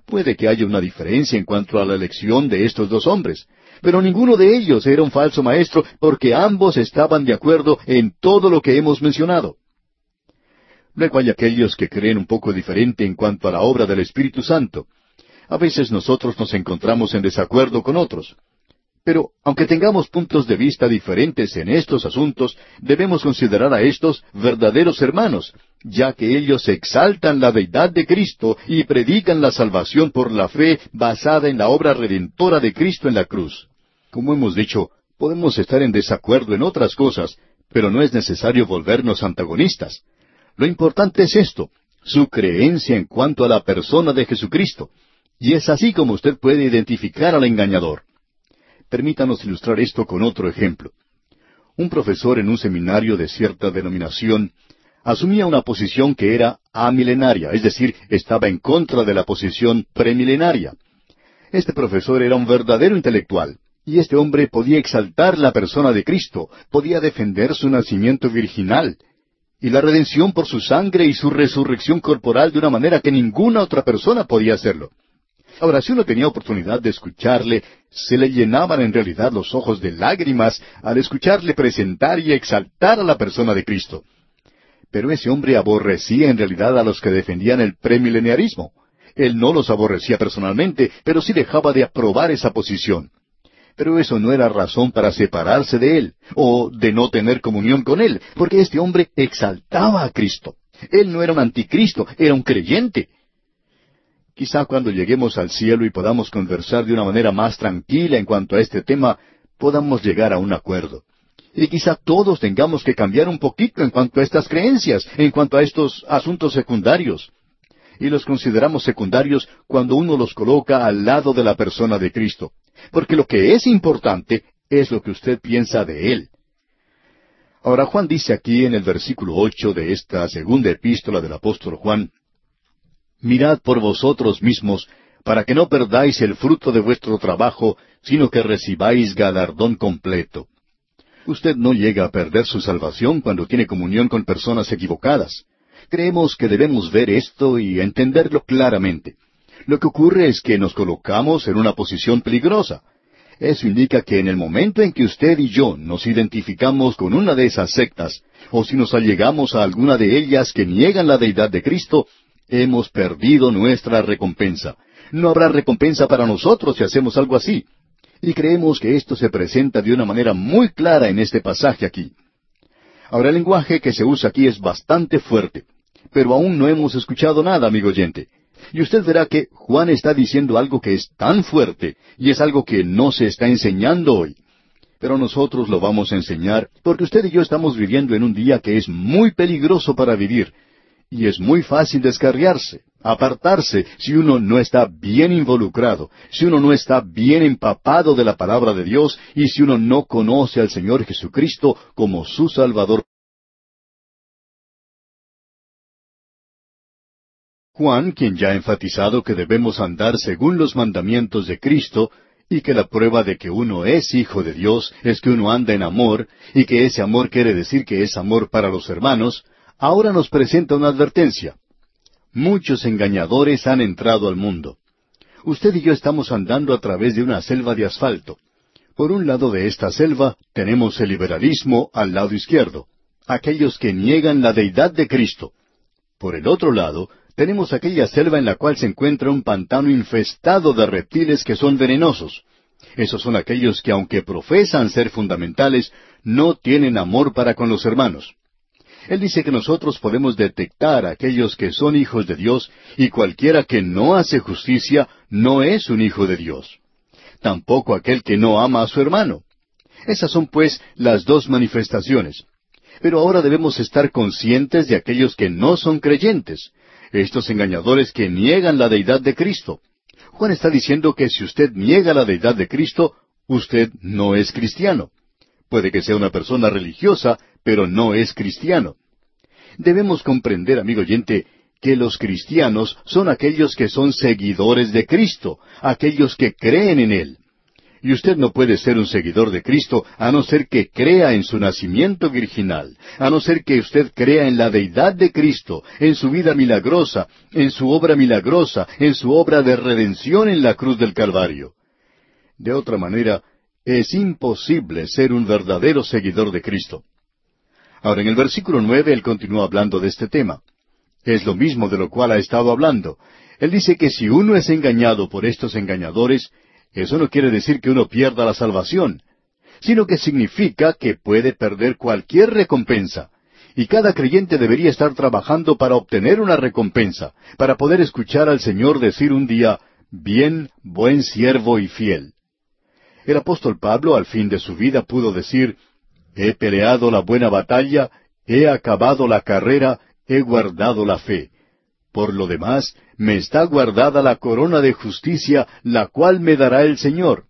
Puede que haya una diferencia en cuanto a la elección de estos dos hombres, pero ninguno de ellos era un falso maestro porque ambos estaban de acuerdo en todo lo que hemos mencionado. Luego hay aquellos que creen un poco diferente en cuanto a la obra del Espíritu Santo. A veces nosotros nos encontramos en desacuerdo con otros. Pero, aunque tengamos puntos de vista diferentes en estos asuntos, debemos considerar a estos verdaderos hermanos, ya que ellos exaltan la deidad de Cristo y predican la salvación por la fe basada en la obra redentora de Cristo en la cruz. Como hemos dicho, podemos estar en desacuerdo en otras cosas, pero no es necesario volvernos antagonistas. Lo importante es esto, su creencia en cuanto a la persona de Jesucristo. Y es así como usted puede identificar al engañador. Permítanos ilustrar esto con otro ejemplo. Un profesor en un seminario de cierta denominación asumía una posición que era amilenaria, es decir, estaba en contra de la posición premilenaria. Este profesor era un verdadero intelectual, y este hombre podía exaltar la persona de Cristo, podía defender su nacimiento virginal, y la redención por su sangre y su resurrección corporal de una manera que ninguna otra persona podía hacerlo. Ahora, si uno tenía oportunidad de escucharle, se le llenaban en realidad los ojos de lágrimas al escucharle presentar y exaltar a la persona de Cristo. Pero ese hombre aborrecía en realidad a los que defendían el premileniarismo. Él no los aborrecía personalmente, pero sí dejaba de aprobar esa posición. Pero eso no era razón para separarse de él, o de no tener comunión con él, porque este hombre exaltaba a Cristo. Él no era un anticristo, era un creyente. Quizá cuando lleguemos al cielo y podamos conversar de una manera más tranquila en cuanto a este tema, podamos llegar a un acuerdo. Y quizá todos tengamos que cambiar un poquito en cuanto a estas creencias, en cuanto a estos asuntos secundarios. Y los consideramos secundarios cuando uno los coloca al lado de la persona de Cristo. Porque lo que es importante es lo que usted piensa de Él. Ahora Juan dice aquí en el versículo ocho de esta segunda epístola del apóstol Juan, Mirad por vosotros mismos, para que no perdáis el fruto de vuestro trabajo, sino que recibáis galardón completo. Usted no llega a perder su salvación cuando tiene comunión con personas equivocadas. Creemos que debemos ver esto y entenderlo claramente. Lo que ocurre es que nos colocamos en una posición peligrosa. Eso indica que en el momento en que usted y yo nos identificamos con una de esas sectas, o si nos allegamos a alguna de ellas que niegan la deidad de Cristo, hemos perdido nuestra recompensa. No habrá recompensa para nosotros si hacemos algo así. Y creemos que esto se presenta de una manera muy clara en este pasaje aquí. Ahora el lenguaje que se usa aquí es bastante fuerte, pero aún no hemos escuchado nada, amigo oyente. Y usted verá que Juan está diciendo algo que es tan fuerte y es algo que no se está enseñando hoy. Pero nosotros lo vamos a enseñar porque usted y yo estamos viviendo en un día que es muy peligroso para vivir, y es muy fácil descarriarse, apartarse, si uno no está bien involucrado, si uno no está bien empapado de la palabra de Dios y si uno no conoce al Señor Jesucristo como su Salvador. Juan, quien ya ha enfatizado que debemos andar según los mandamientos de Cristo, y que la prueba de que uno es hijo de Dios es que uno anda en amor, y que ese amor quiere decir que es amor para los hermanos, ahora nos presenta una advertencia. Muchos engañadores han entrado al mundo. Usted y yo estamos andando a través de una selva de asfalto. Por un lado de esta selva tenemos el liberalismo al lado izquierdo, aquellos que niegan la deidad de Cristo. Por el otro lado tenemos aquella selva en la cual se encuentra un pantano infestado de reptiles que son venenosos. Esos son aquellos que aunque profesan ser fundamentales, no tienen amor para con los hermanos. Él dice que nosotros podemos detectar a aquellos que son hijos de Dios y cualquiera que no hace justicia no es un hijo de Dios. Tampoco aquel que no ama a su hermano. Esas son pues las dos manifestaciones. Pero ahora debemos estar conscientes de aquellos que no son creyentes, estos engañadores que niegan la deidad de Cristo. Juan está diciendo que si usted niega la deidad de Cristo, usted no es cristiano. Puede que sea una persona religiosa, pero no es cristiano. Debemos comprender, amigo oyente, que los cristianos son aquellos que son seguidores de Cristo, aquellos que creen en Él. Y usted no puede ser un seguidor de Cristo a no ser que crea en su nacimiento virginal, a no ser que usted crea en la deidad de Cristo, en su vida milagrosa, en su obra milagrosa, en su obra de redención en la cruz del Calvario. De otra manera, es imposible ser un verdadero seguidor de Cristo. Ahora, en el versículo nueve él continúa hablando de este tema. Es lo mismo de lo cual ha estado hablando. Él dice que si uno es engañado por estos engañadores, eso no quiere decir que uno pierda la salvación, sino que significa que puede perder cualquier recompensa. Y cada creyente debería estar trabajando para obtener una recompensa, para poder escuchar al Señor decir un día, bien, buen siervo y fiel. El apóstol Pablo al fin de su vida pudo decir, He peleado la buena batalla, he acabado la carrera, he guardado la fe. Por lo demás, me está guardada la corona de justicia, la cual me dará el Señor.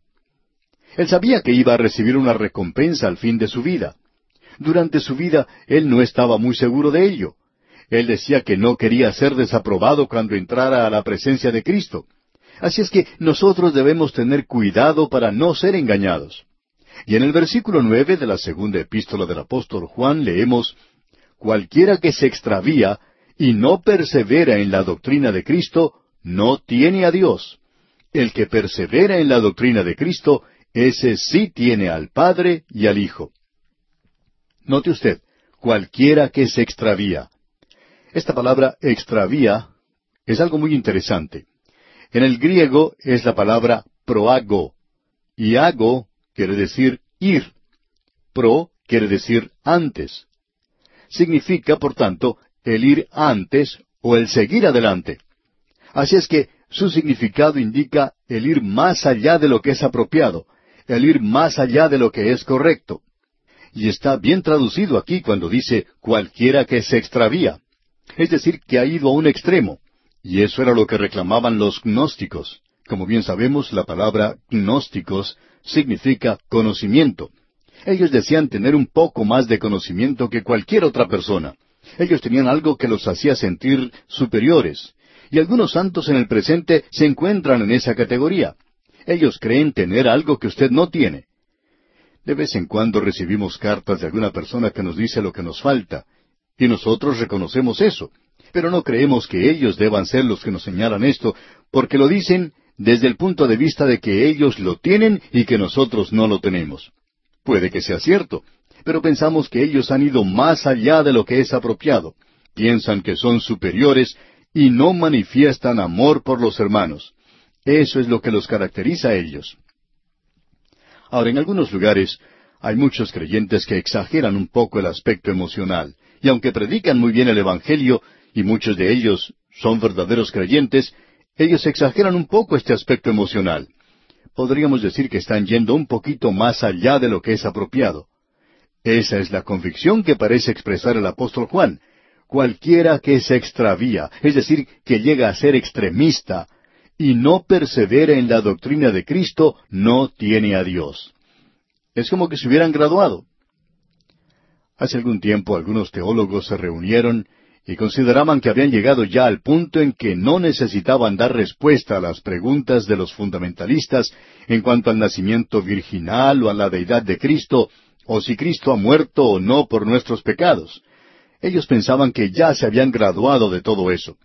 Él sabía que iba a recibir una recompensa al fin de su vida. Durante su vida, él no estaba muy seguro de ello. Él decía que no quería ser desaprobado cuando entrara a la presencia de Cristo. Así es que nosotros debemos tener cuidado para no ser engañados. Y en el versículo nueve de la segunda epístola del apóstol Juan leemos Cualquiera que se extravía y no persevera en la doctrina de Cristo, no tiene a Dios. El que persevera en la doctrina de Cristo, ese sí tiene al Padre y al Hijo. Note usted, cualquiera que se extravía. Esta palabra extravía es algo muy interesante. En el griego es la palabra proago, y ago quiere decir ir. Pro quiere decir antes. Significa, por tanto, el ir antes o el seguir adelante. Así es que su significado indica el ir más allá de lo que es apropiado, el ir más allá de lo que es correcto. Y está bien traducido aquí cuando dice cualquiera que se extravía. Es decir, que ha ido a un extremo. Y eso era lo que reclamaban los gnósticos. Como bien sabemos, la palabra gnósticos significa conocimiento. Ellos decían tener un poco más de conocimiento que cualquier otra persona. Ellos tenían algo que los hacía sentir superiores. Y algunos santos en el presente se encuentran en esa categoría. Ellos creen tener algo que usted no tiene. De vez en cuando recibimos cartas de alguna persona que nos dice lo que nos falta, y nosotros reconocemos eso. Pero no creemos que ellos deban ser los que nos señalan esto, porque lo dicen desde el punto de vista de que ellos lo tienen y que nosotros no lo tenemos. Puede que sea cierto, pero pensamos que ellos han ido más allá de lo que es apropiado. Piensan que son superiores y no manifiestan amor por los hermanos. Eso es lo que los caracteriza a ellos. Ahora, en algunos lugares hay muchos creyentes que exageran un poco el aspecto emocional, y aunque predican muy bien el Evangelio, y muchos de ellos son verdaderos creyentes, ellos exageran un poco este aspecto emocional. Podríamos decir que están yendo un poquito más allá de lo que es apropiado. Esa es la convicción que parece expresar el apóstol Juan. Cualquiera que se extravía, es decir, que llega a ser extremista, y no persevera en la doctrina de Cristo, no tiene a Dios. Es como que se hubieran graduado. Hace algún tiempo algunos teólogos se reunieron y consideraban que habían llegado ya al punto en que no necesitaban dar respuesta a las preguntas de los fundamentalistas en cuanto al nacimiento virginal o a la deidad de Cristo, o si Cristo ha muerto o no por nuestros pecados. Ellos pensaban que ya se habían graduado de todo eso.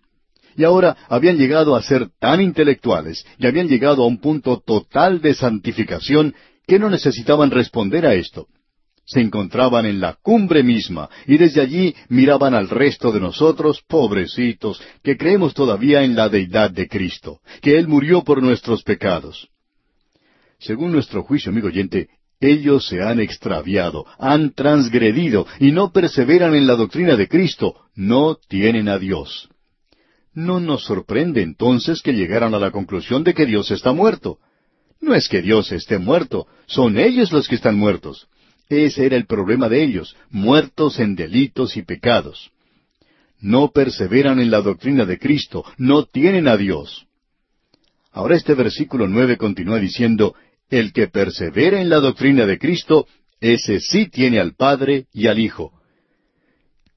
Y ahora habían llegado a ser tan intelectuales y habían llegado a un punto total de santificación que no necesitaban responder a esto se encontraban en la cumbre misma y desde allí miraban al resto de nosotros, pobrecitos, que creemos todavía en la deidad de Cristo, que Él murió por nuestros pecados. Según nuestro juicio, amigo oyente, ellos se han extraviado, han transgredido y no perseveran en la doctrina de Cristo, no tienen a Dios. No nos sorprende entonces que llegaran a la conclusión de que Dios está muerto. No es que Dios esté muerto, son ellos los que están muertos. Ese era el problema de ellos, muertos en delitos y pecados. No perseveran en la doctrina de Cristo, no tienen a Dios. Ahora este versículo nueve continúa diciendo, El que persevera en la doctrina de Cristo, ese sí tiene al Padre y al Hijo.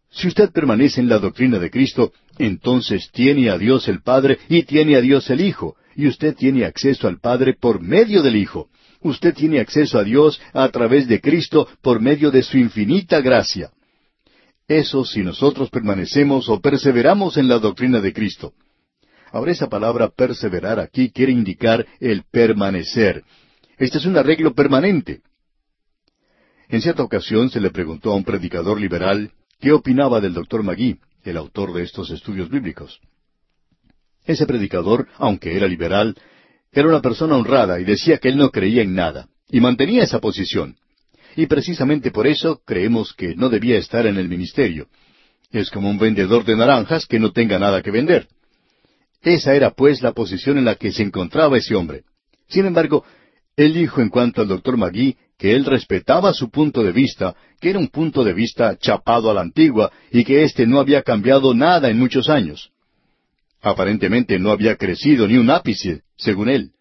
Si usted permanece en la doctrina de Cristo, entonces tiene a Dios el Padre y tiene a Dios el Hijo, y usted tiene acceso al Padre por medio del Hijo. Usted tiene acceso a Dios a través de Cristo por medio de su infinita gracia. Eso si nosotros permanecemos o perseveramos en la doctrina de Cristo. Ahora esa palabra perseverar aquí quiere indicar el permanecer. Este es un arreglo permanente. En cierta ocasión se le preguntó a un predicador liberal qué opinaba del doctor Magui, el autor de estos estudios bíblicos. Ese predicador, aunque era liberal, Era una persona honrada y decía que él no creía en nada, y mantenía esa posición. Y precisamente por eso creemos que no debía estar en el ministerio. Es como un vendedor de naranjas que no tenga nada que vender. Esa era pues la posición en la que se encontraba ese hombre. Sin embargo, él dijo en cuanto al doctor Magui que él respetaba su punto de vista, que era un punto de vista chapado a la antigua y que éste no había cambiado nada en muchos años. Aparentemente no había crecido ni un ápice, según él.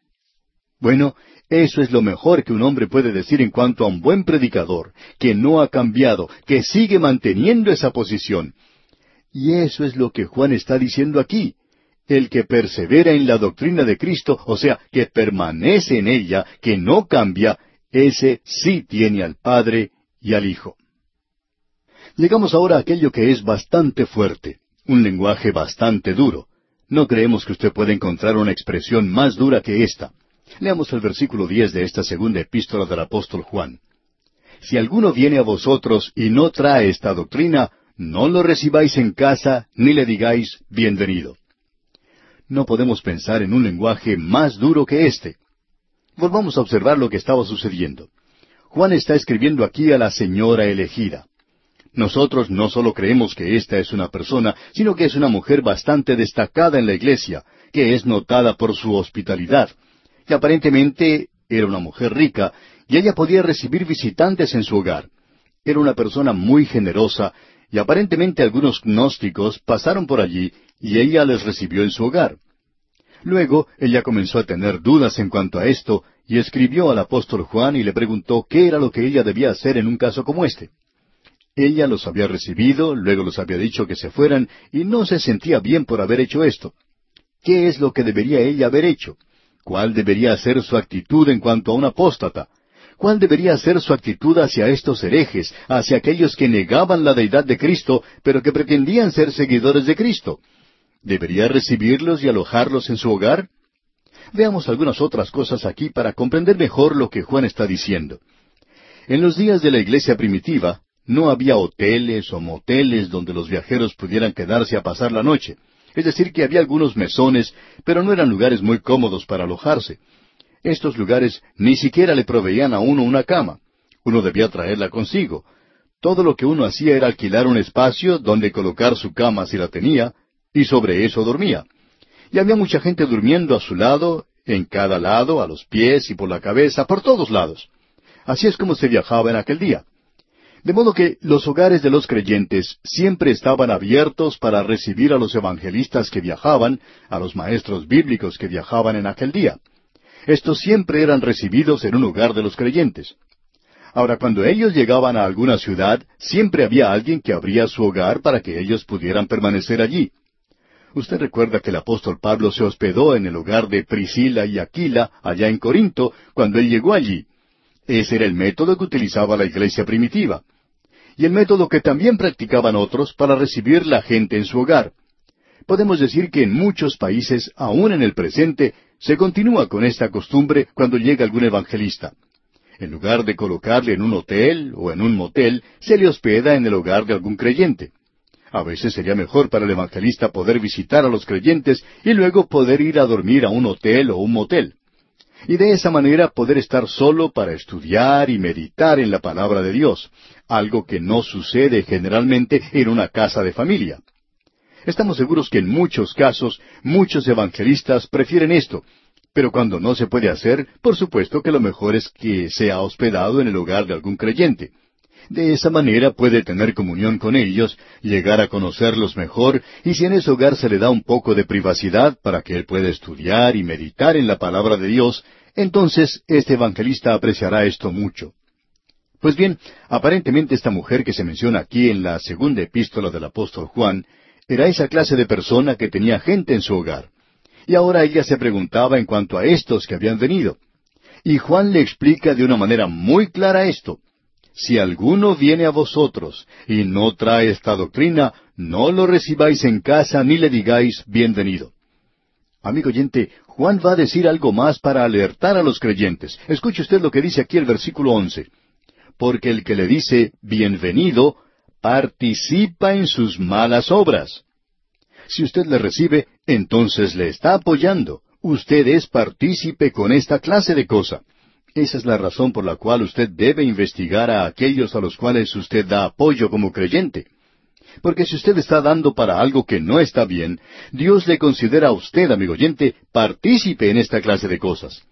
Bueno, eso es lo mejor que un hombre puede decir en cuanto a un buen predicador, que no ha cambiado, que sigue manteniendo esa posición. Y eso es lo que Juan está diciendo aquí. El que persevera en la doctrina de Cristo, o sea, que permanece en ella, que no cambia, ese sí tiene al Padre y al Hijo. Llegamos ahora a aquello que es bastante fuerte, un lenguaje bastante duro. No creemos que usted pueda encontrar una expresión más dura que esta. Leamos el versículo diez de esta segunda epístola del apóstol Juan. Si alguno viene a vosotros y no trae esta doctrina, no lo recibáis en casa, ni le digáis bienvenido. No podemos pensar en un lenguaje más duro que este. Volvamos a observar lo que estaba sucediendo. Juan está escribiendo aquí a la señora elegida. Nosotros no solo creemos que esta es una persona, sino que es una mujer bastante destacada en la iglesia, que es notada por su hospitalidad. Y aparentemente era una mujer rica, y ella podía recibir visitantes en su hogar. Era una persona muy generosa, y aparentemente algunos gnósticos pasaron por allí, y ella les recibió en su hogar. Luego ella comenzó a tener dudas en cuanto a esto, y escribió al apóstol Juan y le preguntó qué era lo que ella debía hacer en un caso como este. Ella los había recibido, luego los había dicho que se fueran, y no se sentía bien por haber hecho esto. ¿Qué es lo que debería ella haber hecho? ¿Cuál debería ser su actitud en cuanto a un apóstata? ¿Cuál debería ser su actitud hacia estos herejes, hacia aquellos que negaban la deidad de Cristo, pero que pretendían ser seguidores de Cristo? ¿Debería recibirlos y alojarlos en su hogar? Veamos algunas otras cosas aquí para comprender mejor lo que Juan está diciendo. En los días de la iglesia primitiva, no había hoteles o moteles donde los viajeros pudieran quedarse a pasar la noche. Es decir, que había algunos mesones, pero no eran lugares muy cómodos para alojarse. Estos lugares ni siquiera le proveían a uno una cama. Uno debía traerla consigo. Todo lo que uno hacía era alquilar un espacio donde colocar su cama si la tenía, y sobre eso dormía. Y había mucha gente durmiendo a su lado, en cada lado, a los pies y por la cabeza, por todos lados. Así es como se viajaba en aquel día. De modo que los hogares de los creyentes siempre estaban abiertos para recibir a los evangelistas que viajaban, a los maestros bíblicos que viajaban en aquel día. Estos siempre eran recibidos en un hogar de los creyentes. Ahora, cuando ellos llegaban a alguna ciudad, siempre había alguien que abría su hogar para que ellos pudieran permanecer allí. Usted recuerda que el apóstol Pablo se hospedó en el hogar de Priscila y Aquila, allá en Corinto, cuando él llegó allí. Ese era el método que utilizaba la iglesia primitiva. Y el método que también practicaban otros para recibir la gente en su hogar. Podemos decir que en muchos países, aún en el presente, se continúa con esta costumbre cuando llega algún evangelista. En lugar de colocarle en un hotel o en un motel, se le hospeda en el hogar de algún creyente. A veces sería mejor para el evangelista poder visitar a los creyentes y luego poder ir a dormir a un hotel o un motel. Y de esa manera poder estar solo para estudiar y meditar en la palabra de Dios, algo que no sucede generalmente en una casa de familia. Estamos seguros que en muchos casos muchos evangelistas prefieren esto, pero cuando no se puede hacer, por supuesto que lo mejor es que sea hospedado en el hogar de algún creyente. De esa manera puede tener comunión con ellos, llegar a conocerlos mejor, y si en ese hogar se le da un poco de privacidad para que él pueda estudiar y meditar en la palabra de Dios, entonces este evangelista apreciará esto mucho. Pues bien, aparentemente esta mujer que se menciona aquí en la segunda epístola del apóstol Juan, era esa clase de persona que tenía gente en su hogar. Y ahora ella se preguntaba en cuanto a estos que habían venido. Y Juan le explica de una manera muy clara esto. Si alguno viene a vosotros y no trae esta doctrina, no lo recibáis en casa ni le digáis bienvenido. Amigo oyente, Juan va a decir algo más para alertar a los creyentes. Escuche usted lo que dice aquí el versículo once. Porque el que le dice bienvenido participa en sus malas obras. Si usted le recibe, entonces le está apoyando. Usted es partícipe con esta clase de cosa. Esa es la razón por la cual usted debe investigar a aquellos a los cuales usted da apoyo como creyente. Porque si usted está dando para algo que no está bien, Dios le considera a usted, amigo oyente, partícipe en esta clase de cosas.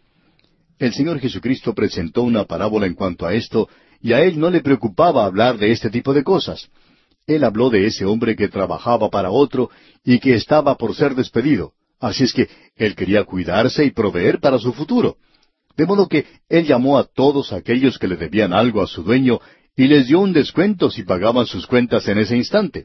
El Señor Jesucristo presentó una parábola en cuanto a esto, y a él no le preocupaba hablar de este tipo de cosas. Él habló de ese hombre que trabajaba para otro y que estaba por ser despedido. Así es que él quería cuidarse y proveer para su futuro. De modo que él llamó a todos aquellos que le debían algo a su dueño y les dio un descuento si pagaban sus cuentas en ese instante.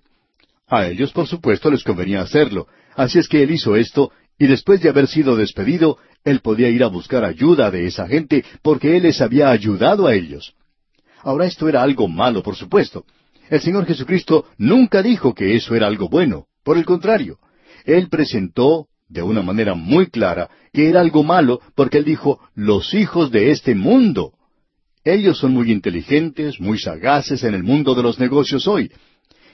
A ellos, por supuesto, les convenía hacerlo, así es que él hizo esto, y después de haber sido despedido, él podía ir a buscar ayuda de esa gente porque él les había ayudado a ellos. Ahora esto era algo malo, por supuesto. El Señor Jesucristo nunca dijo que eso era algo bueno. Por el contrario, Él presentó de una manera muy clara que era algo malo porque Él dijo los hijos de este mundo. Ellos son muy inteligentes, muy sagaces en el mundo de los negocios hoy.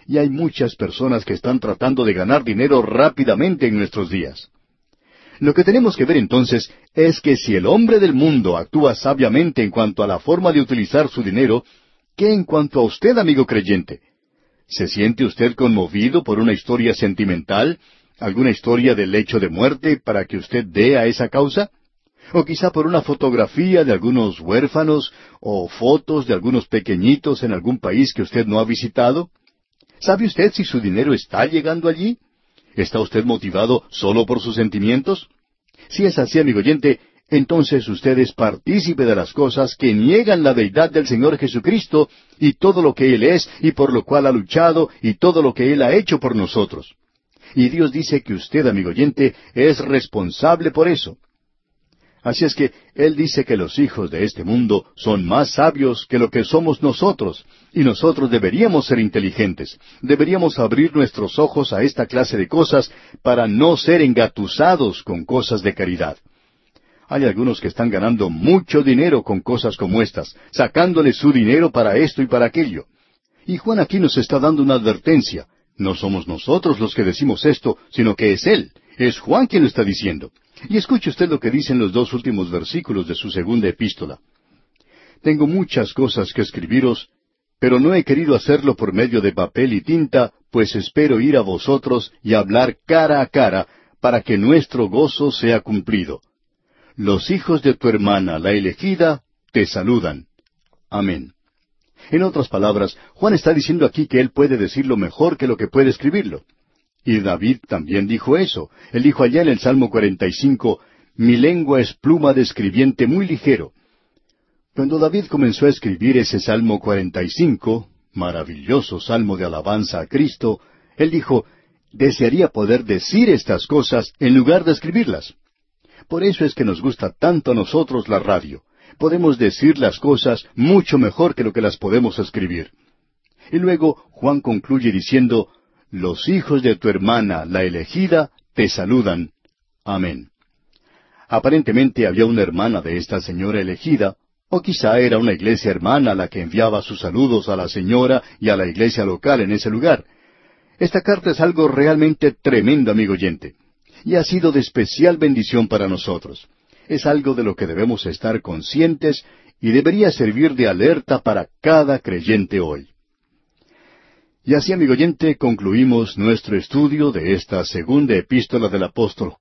Y hay muchas personas que están tratando de ganar dinero rápidamente en nuestros días. Lo que tenemos que ver entonces es que si el hombre del mundo actúa sabiamente en cuanto a la forma de utilizar su dinero, ¿qué en cuanto a usted, amigo creyente? ¿Se siente usted conmovido por una historia sentimental, alguna historia del lecho de muerte para que usted dé a esa causa? ¿O quizá por una fotografía de algunos huérfanos o fotos de algunos pequeñitos en algún país que usted no ha visitado? ¿Sabe usted si su dinero está llegando allí? ¿Está usted motivado solo por sus sentimientos? Si es así, amigo oyente, entonces usted es partícipe de las cosas que niegan la deidad del Señor Jesucristo y todo lo que Él es y por lo cual ha luchado y todo lo que Él ha hecho por nosotros. Y Dios dice que usted, amigo oyente, es responsable por eso. Así es que Él dice que los hijos de este mundo son más sabios que lo que somos nosotros, y nosotros deberíamos ser inteligentes, deberíamos abrir nuestros ojos a esta clase de cosas para no ser engatusados con cosas de caridad. Hay algunos que están ganando mucho dinero con cosas como estas, sacándole su dinero para esto y para aquello. Y Juan aquí nos está dando una advertencia. No somos nosotros los que decimos esto, sino que es Él. Es Juan quien lo está diciendo. Y escuche usted lo que dicen los dos últimos versículos de su segunda epístola. Tengo muchas cosas que escribiros, pero no he querido hacerlo por medio de papel y tinta, pues espero ir a vosotros y hablar cara a cara, para que nuestro gozo sea cumplido. Los hijos de tu hermana, la elegida, te saludan. Amén. En otras palabras, Juan está diciendo aquí que él puede decirlo mejor que lo que puede escribirlo. Y David también dijo eso. Él dijo allá en el Salmo 45, Mi lengua es pluma de escribiente muy ligero. Cuando David comenzó a escribir ese Salmo 45, maravilloso salmo de alabanza a Cristo, él dijo, desearía poder decir estas cosas en lugar de escribirlas. Por eso es que nos gusta tanto a nosotros la radio. Podemos decir las cosas mucho mejor que lo que las podemos escribir. Y luego Juan concluye diciendo, los hijos de tu hermana, la elegida, te saludan. Amén. Aparentemente había una hermana de esta señora elegida, o quizá era una iglesia hermana la que enviaba sus saludos a la señora y a la iglesia local en ese lugar. Esta carta es algo realmente tremendo, amigo oyente, y ha sido de especial bendición para nosotros. Es algo de lo que debemos estar conscientes y debería servir de alerta para cada creyente hoy. Y así, amigo oyente, concluimos nuestro estudio de esta segunda epístola del apóstol